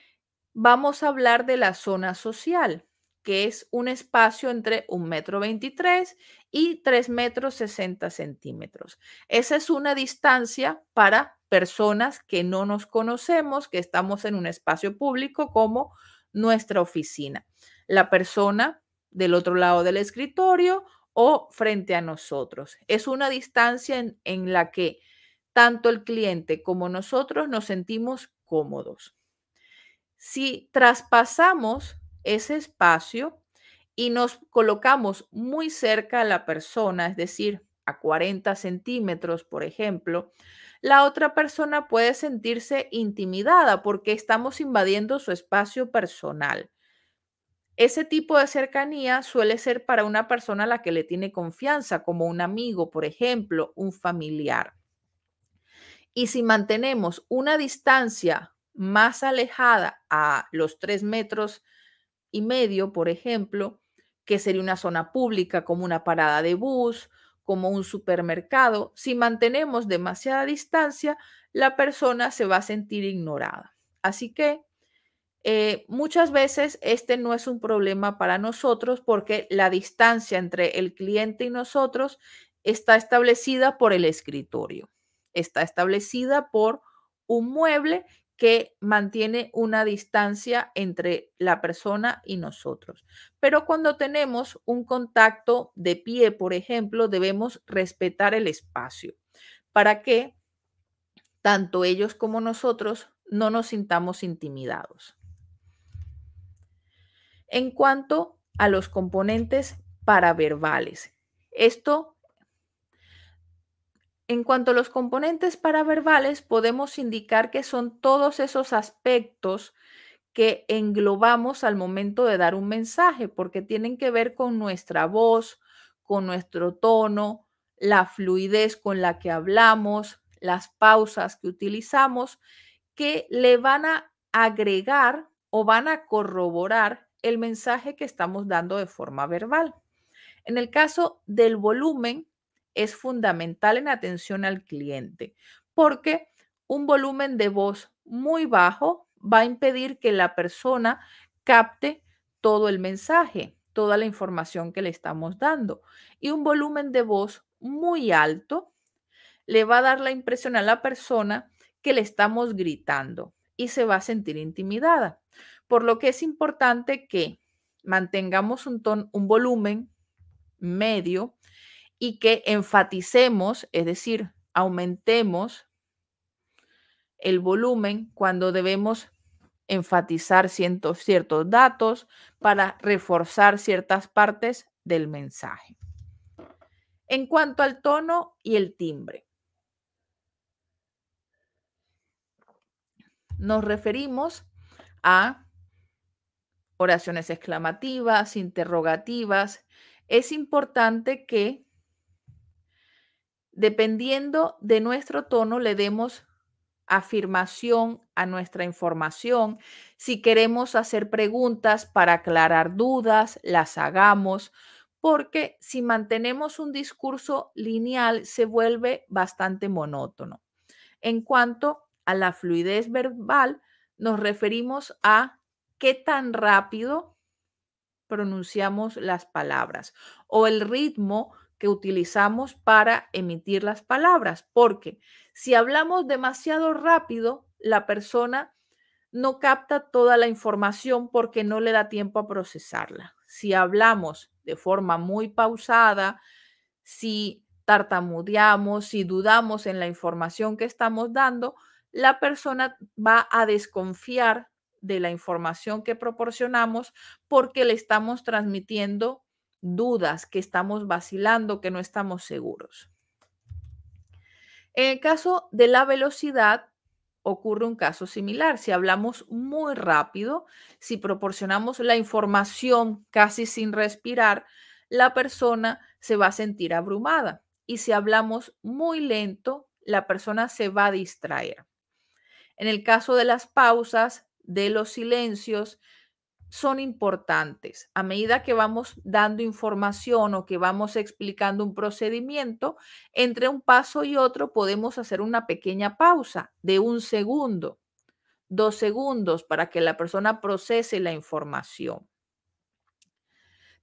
vamos a hablar de la zona social que es un espacio entre un metro veintitrés y tres metros sesenta centímetros. Esa es una distancia para personas que no nos conocemos, que estamos en un espacio público como nuestra oficina. La persona del otro lado del escritorio o frente a nosotros. Es una distancia en la que tanto el cliente como nosotros nos sentimos cómodos. Si traspasamos ese espacio y nos colocamos muy cerca a la persona, es decir, a 40 centímetros, por ejemplo, la otra persona puede sentirse intimidada porque estamos invadiendo su espacio personal. Ese tipo de cercanía suele ser para una persona a la que le tiene confianza, como un amigo, por ejemplo, un familiar. Y si mantenemos una distancia más alejada a los tres metros y medio, por ejemplo, que sería una zona pública como una parada de bus, como un supermercado, si mantenemos demasiada distancia, la persona se va a sentir ignorada. Así que eh, muchas veces este no es un problema para nosotros porque la distancia entre el cliente y nosotros está establecida por el escritorio, está establecida por un mueble que mantiene una distancia entre la persona y nosotros. Pero cuando tenemos un contacto de pie, por ejemplo, debemos respetar el espacio para que tanto ellos como nosotros no nos sintamos intimidados. En cuanto a los componentes paraverbales, esto en cuanto a los componentes paraverbales, podemos indicar que son todos esos aspectos que englobamos al momento de dar un mensaje, porque tienen que ver con nuestra voz, con nuestro tono, la fluidez con la que hablamos, las pausas que utilizamos, que le van a agregar o van a corroborar el mensaje que estamos dando de forma verbal. En el caso del volumen, es fundamental en atención al cliente, porque un volumen de voz muy bajo va a impedir que la persona capte todo el mensaje, toda la información que le estamos dando. Y un volumen de voz muy alto le va a dar la impresión a la persona que le estamos gritando y se va a sentir intimidada. Por lo que es importante que mantengamos un, un volumen medio y que enfaticemos, es decir, aumentemos el volumen cuando debemos enfatizar ciertos, datos para reforzar ciertas partes del mensaje. En cuanto al tono y el timbre, nos referimos a oraciones exclamativas, interrogativas. Es importante que dependiendo de nuestro tono, le demos afirmación a nuestra información. Si queremos hacer preguntas para aclarar dudas, las hagamos, porque si mantenemos un discurso lineal se vuelve bastante monótono. En cuanto a la fluidez verbal, nos referimos a qué tan rápido pronunciamos las palabras o el ritmo que utilizamos para emitir las palabras, porque si hablamos demasiado rápido, la persona no capta toda la información porque no le da tiempo a procesarla. Si hablamos de forma muy pausada, si tartamudeamos, si dudamos en la información que estamos dando, la persona va a desconfiar de la información que proporcionamos porque le estamos transmitiendo dudas, que estamos vacilando, que no estamos seguros. En el caso de la velocidad, ocurre un caso similar. Si hablamos muy rápido, si proporcionamos la información casi sin respirar, la persona se va a sentir abrumada. Y si hablamos muy lento, la persona se va a distraer. En el caso de las pausas, de los silencios, son importantes. A medida que vamos dando información o que vamos explicando un procedimiento, entre un paso y otro podemos hacer una pequeña pausa de un segundo, dos segundos para que la persona procese la información.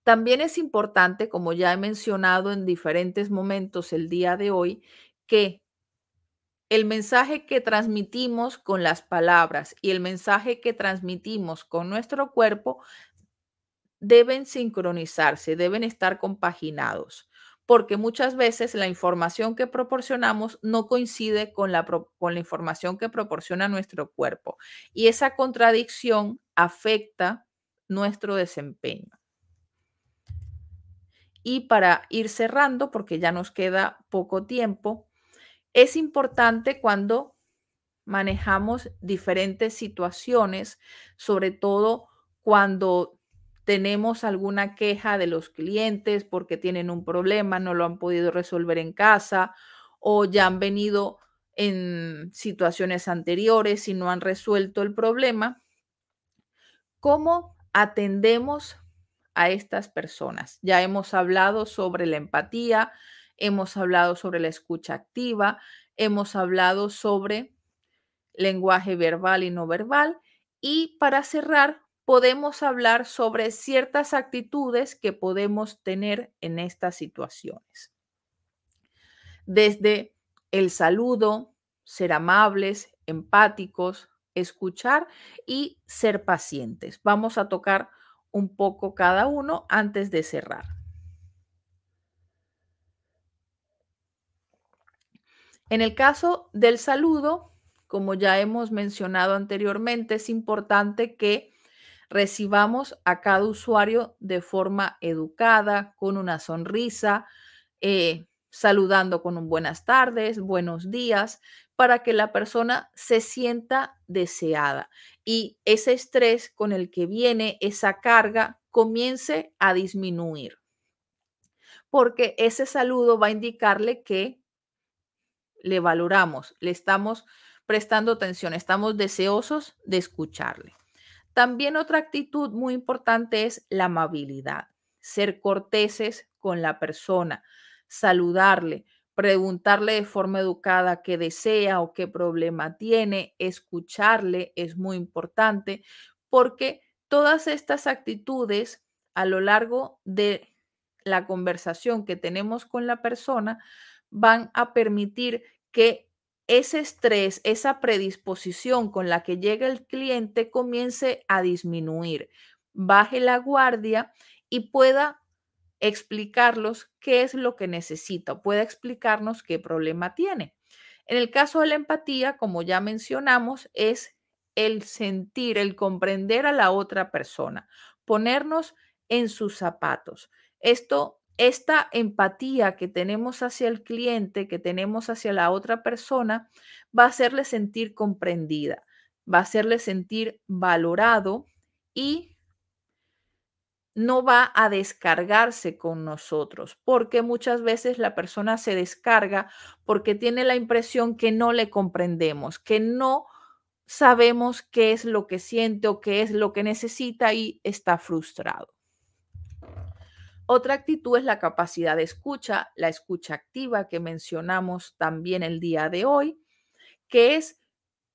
También es importante, como ya he mencionado en diferentes momentos el día de hoy, que el mensaje que transmitimos con las palabras y el mensaje que transmitimos con nuestro cuerpo deben sincronizarse, deben estar compaginados, porque muchas veces la información que proporcionamos no coincide con la, con la información que proporciona nuestro cuerpo y esa contradicción afecta nuestro desempeño. Y para ir cerrando, porque ya nos queda poco tiempo, es importante cuando manejamos diferentes situaciones, sobre todo cuando tenemos alguna queja de los clientes porque tienen un problema, no lo han podido resolver en casa o ya han venido en situaciones anteriores y no han resuelto el problema. ¿Cómo atendemos a estas personas? Ya hemos hablado sobre la empatía, hemos hablado sobre la escucha activa, hemos hablado sobre lenguaje verbal y no verbal y para cerrar podemos hablar sobre ciertas actitudes que podemos tener en estas situaciones. Desde el saludo, ser amables, empáticos, escuchar y ser pacientes. Vamos a tocar un poco cada uno antes de cerrar. En el caso del saludo, como ya hemos mencionado anteriormente, es importante que recibamos a cada usuario de forma educada, con una sonrisa, eh, saludando con un buenas tardes, buenos días, para que la persona se sienta deseada y ese estrés con el que viene esa carga comience a disminuir. Porque ese saludo va a indicarle que le valoramos, le estamos prestando atención, estamos deseosos de escucharle. También otra actitud muy importante es la amabilidad, ser corteses con la persona, saludarle, preguntarle de forma educada qué desea o qué problema tiene, escucharle es muy importante porque todas estas actitudes a lo largo de la conversación que tenemos con la persona van a permitir que ese estrés, esa predisposición con la que llega el cliente comience a disminuir, baje la guardia y pueda explicarlos qué es lo que necesita, pueda explicarnos qué problema tiene. En el caso de la empatía, como ya mencionamos, es el sentir, el comprender a la otra persona, ponernos en sus zapatos. Esto esta empatía que tenemos hacia el cliente, que tenemos hacia la otra persona, va a hacerle sentir comprendida, va a hacerle sentir valorado y no va a descargarse con nosotros, porque muchas veces la persona se descarga porque tiene la impresión que no le comprendemos, que no sabemos qué es lo que siente o qué es lo que necesita y está frustrado. Otra actitud es la capacidad de escucha, la escucha activa que mencionamos también el día de hoy, que es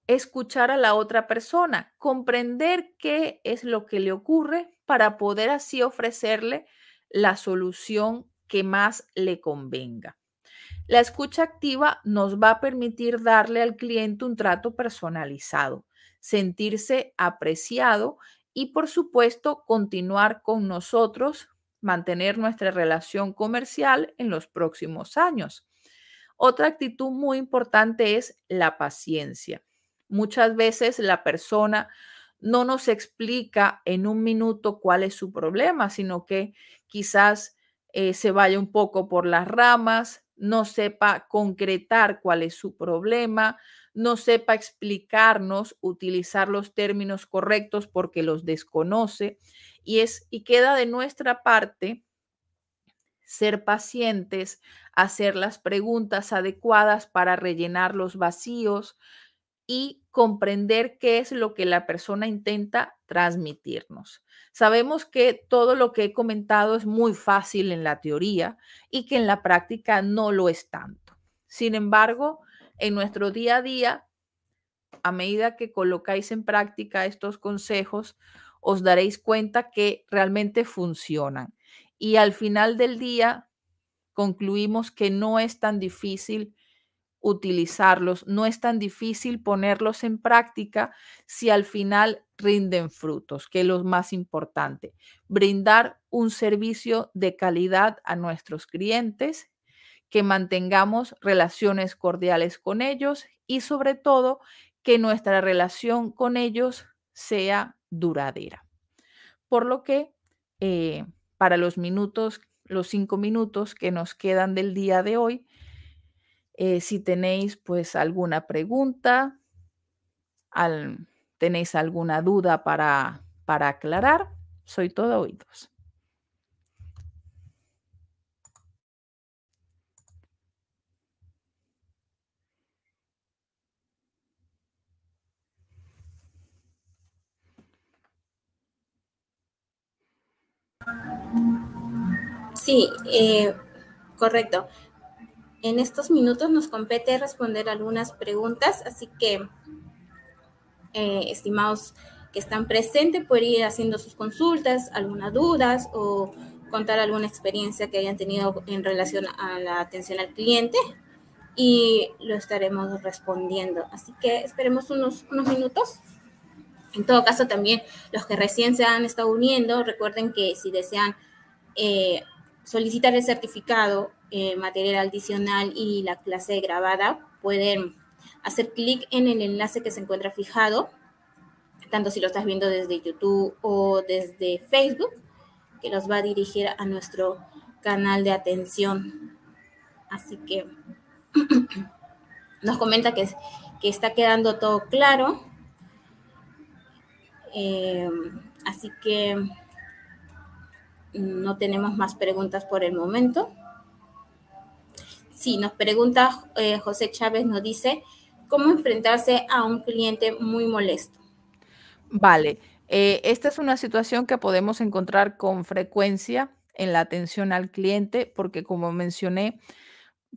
escuchar a la otra persona, comprender qué es lo que le ocurre para poder así ofrecerle la solución que más le convenga. La escucha activa nos va a permitir darle al cliente un trato personalizado, sentirse apreciado y, por supuesto, continuar con nosotros, mantener nuestra relación comercial en los próximos años. Otra actitud muy importante es la paciencia. Muchas veces la persona no nos explica en un minuto cuál es su problema, sino que quizás eh, se vaya un poco por las ramas, no sepa concretar cuál es su problema, no sepa explicarnos, utilizar los términos correctos porque los desconoce y es y queda de nuestra parte ser pacientes, hacer las preguntas adecuadas para rellenar los vacíos, y comprender qué es lo que la persona intenta transmitirnos. Sabemos que todo lo que he comentado es muy fácil en la teoría y que en la práctica no lo es tanto. Sin embargo, en nuestro día a día, a medida que colocáis en práctica estos consejos, os daréis cuenta que realmente funcionan. Y al final del día, concluimos que no es tan difícil utilizarlos. No es tan difícil ponerlos en práctica si al final rinden frutos, que es lo más importante. Brindar un servicio de calidad a nuestros clientes, que mantengamos relaciones cordiales con ellos y sobre todo que nuestra relación con ellos sea duradera. Por lo que eh, para los minutos, los cinco minutos que nos quedan del día de hoy, eh, si tenéis pues alguna pregunta, tenéis alguna duda para, para aclarar, soy todo oídos. Sí, eh, correcto. En estos minutos nos compete responder algunas preguntas, así que, eh, estimados que están presentes, pueden ir haciendo sus consultas, algunas dudas o contar alguna experiencia que hayan tenido en relación a la atención al cliente y lo estaremos respondiendo. Así que esperemos unos, unos minutos. En todo caso, también los que recién se han estado uniendo, recuerden que si desean eh, solicitar el certificado eh, material adicional y la clase grabada, pueden hacer clic en el enlace que se encuentra fijado, tanto si lo estás viendo desde YouTube o desde Facebook, que los va a dirigir a nuestro canal de atención. Así que [CLEARS THROAT] nos comenta que, que está quedando todo claro. Eh, así que no tenemos más preguntas por el momento. Sí, nos pregunta eh, José Chávez, nos dice, ¿cómo enfrentarse a un cliente muy molesto? Vale, eh, esta es una situación que podemos encontrar con frecuencia en la atención al cliente, porque como mencioné,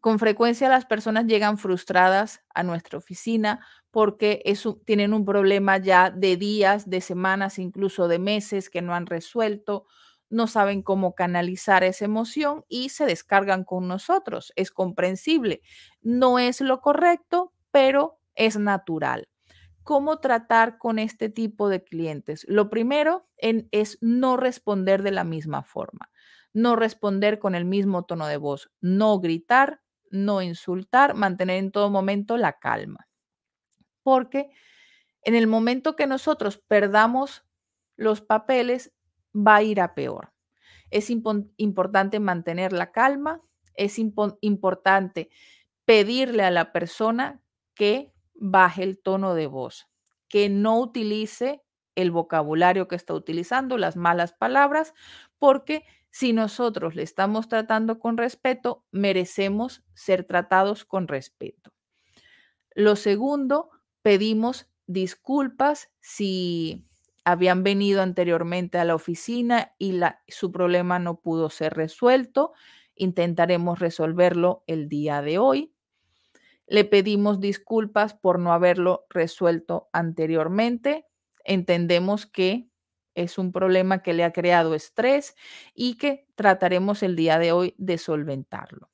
con frecuencia las personas llegan frustradas a nuestra oficina porque tienen un problema ya de días, de semanas, incluso de meses que no han resuelto no saben cómo canalizar esa emoción y se descargan con nosotros. Es comprensible. No es lo correcto, pero es natural. ¿Cómo tratar con este tipo de clientes? Lo primero es no responder de la misma forma, no responder con el mismo tono de voz, no gritar, no insultar, mantener en todo momento la calma. Porque en el momento que nosotros perdamos los papeles, va a ir a peor. Es importante mantener la calma, es importante pedirle a la persona que baje el tono de voz, que no utilice el vocabulario que está utilizando, las malas palabras, porque si nosotros le estamos tratando con respeto, merecemos ser tratados con respeto. Lo segundo, pedimos disculpas si habían venido anteriormente a la oficina y su problema no pudo ser resuelto. Intentaremos resolverlo el día de hoy. Le pedimos disculpas por no haberlo resuelto anteriormente. Entendemos que es un problema que le ha creado estrés y que trataremos el día de hoy de solventarlo.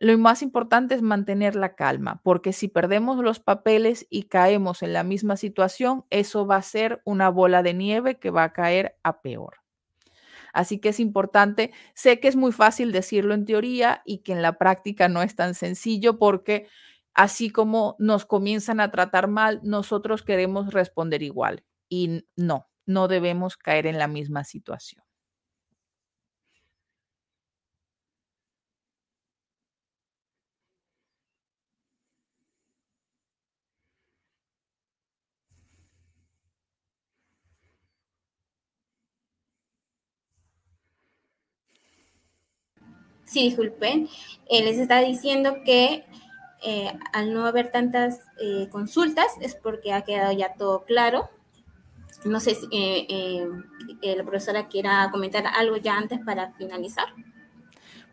Lo más importante es mantener la calma, porque si perdemos los papeles y caemos en la misma situación, eso va a ser una bola de nieve que va a caer a peor. Así que es importante, sé que es muy fácil decirlo en teoría y que en la práctica no es tan sencillo porque así como nos comienzan a tratar mal, nosotros queremos responder igual. Y no, no debemos caer en la misma situación. Sí, disculpen. Él les está diciendo que eh, al no haber tantas eh, consultas es porque ha quedado ya todo claro. No sé si eh, la profesora quiera comentar algo ya antes para finalizar.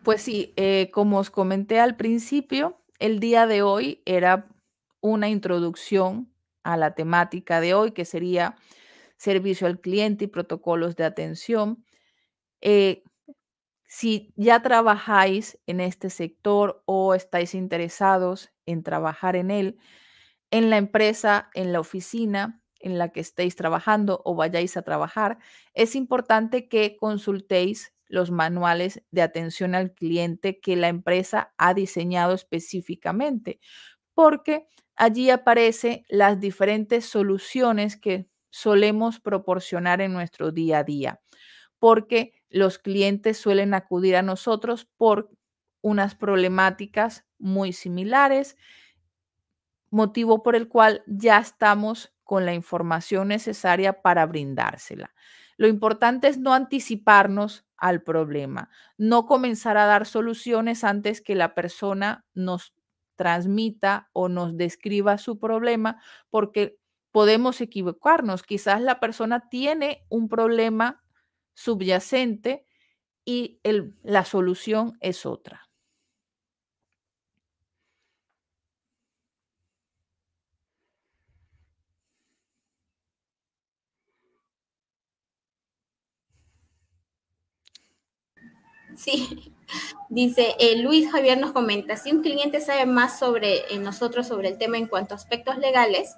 Pues sí, como os comenté al principio, el día de hoy era una introducción a la temática de hoy, que sería servicio al cliente y protocolos de atención. Si ya trabajáis en este sector o estáis interesados en trabajar en él, en la empresa, en la oficina en la que estéis trabajando o vayáis a trabajar, es importante que consultéis los manuales de atención al cliente que la empresa ha diseñado específicamente, porque allí aparecen las diferentes soluciones que solemos proporcionar en nuestro día a día, porque los clientes suelen acudir a nosotros por unas problemáticas muy similares, motivo por el cual ya estamos con la información necesaria para brindársela. Lo importante es no anticiparnos al problema, no comenzar a dar soluciones antes que la persona nos transmita o nos describa su problema, porque podemos equivocarnos. Quizás la persona tiene un problema subyacente y la solución es otra. Sí, [LAUGHS] dice eh, Luis Javier nos comenta, si un cliente sabe más sobre eh, nosotros, sobre el tema en cuanto a aspectos legales,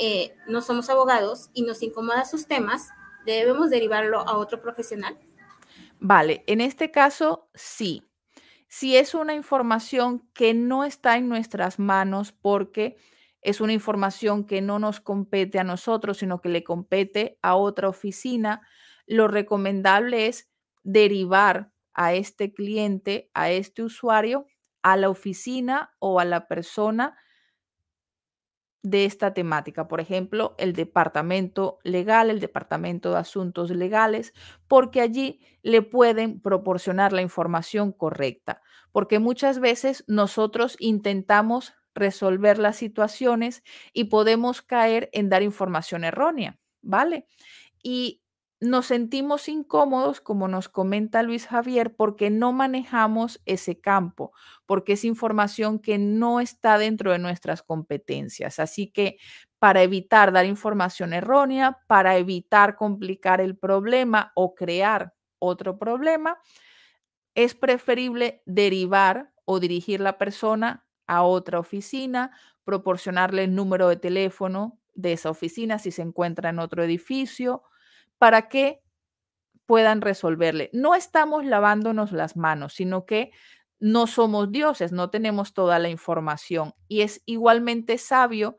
eh, no somos abogados y nos incomoda sus temas, ¿debemos derivarlo a otro profesional? Vale, en este caso sí. Si es una información que no está en nuestras manos porque es una información que no nos compete a nosotros, sino que le compete a otra oficina, lo recomendable es derivar a este cliente, a este usuario, a la oficina o a la persona de esta temática, por ejemplo, el departamento legal, el departamento de asuntos legales, porque allí le pueden proporcionar la información correcta, porque muchas veces nosotros intentamos resolver las situaciones y podemos caer en dar información errónea, ¿vale? Y nos sentimos incómodos, como nos comenta Luis Javier, porque no manejamos ese campo, porque es información que no está dentro de nuestras competencias. Así que para evitar dar información errónea, para evitar complicar el problema o crear otro problema, es preferible derivar o dirigir la persona a otra oficina, proporcionarle el número de teléfono de esa oficina si se encuentra en otro edificio para que puedan resolverle. No estamos lavándonos las manos, sino que no somos dioses, no tenemos toda la información y es igualmente sabio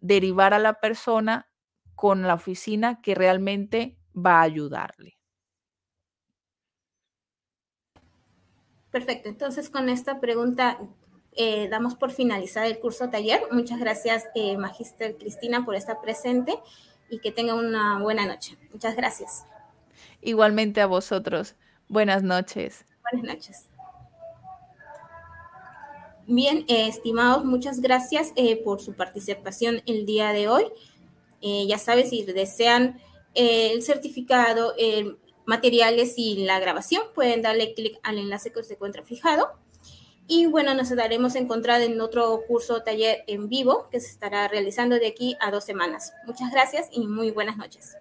derivar a la persona con la oficina que realmente va a ayudarle. Perfecto, entonces con esta pregunta eh, damos por finalizado el curso taller. Muchas gracias, eh, Magister Cristina, por estar presente. Y que tengan una buena noche. Muchas gracias. Igualmente a vosotros. Buenas noches. Buenas noches. Bien, eh, estimados, muchas gracias eh, por su participación el día de hoy. Eh, ya sabes, si desean el certificado, materiales y la grabación, pueden darle clic al enlace que se encuentra fijado. Y bueno, nos daremos encontrar en otro curso taller en vivo que se estará realizando de aquí a dos semanas. Muchas gracias y muy buenas noches.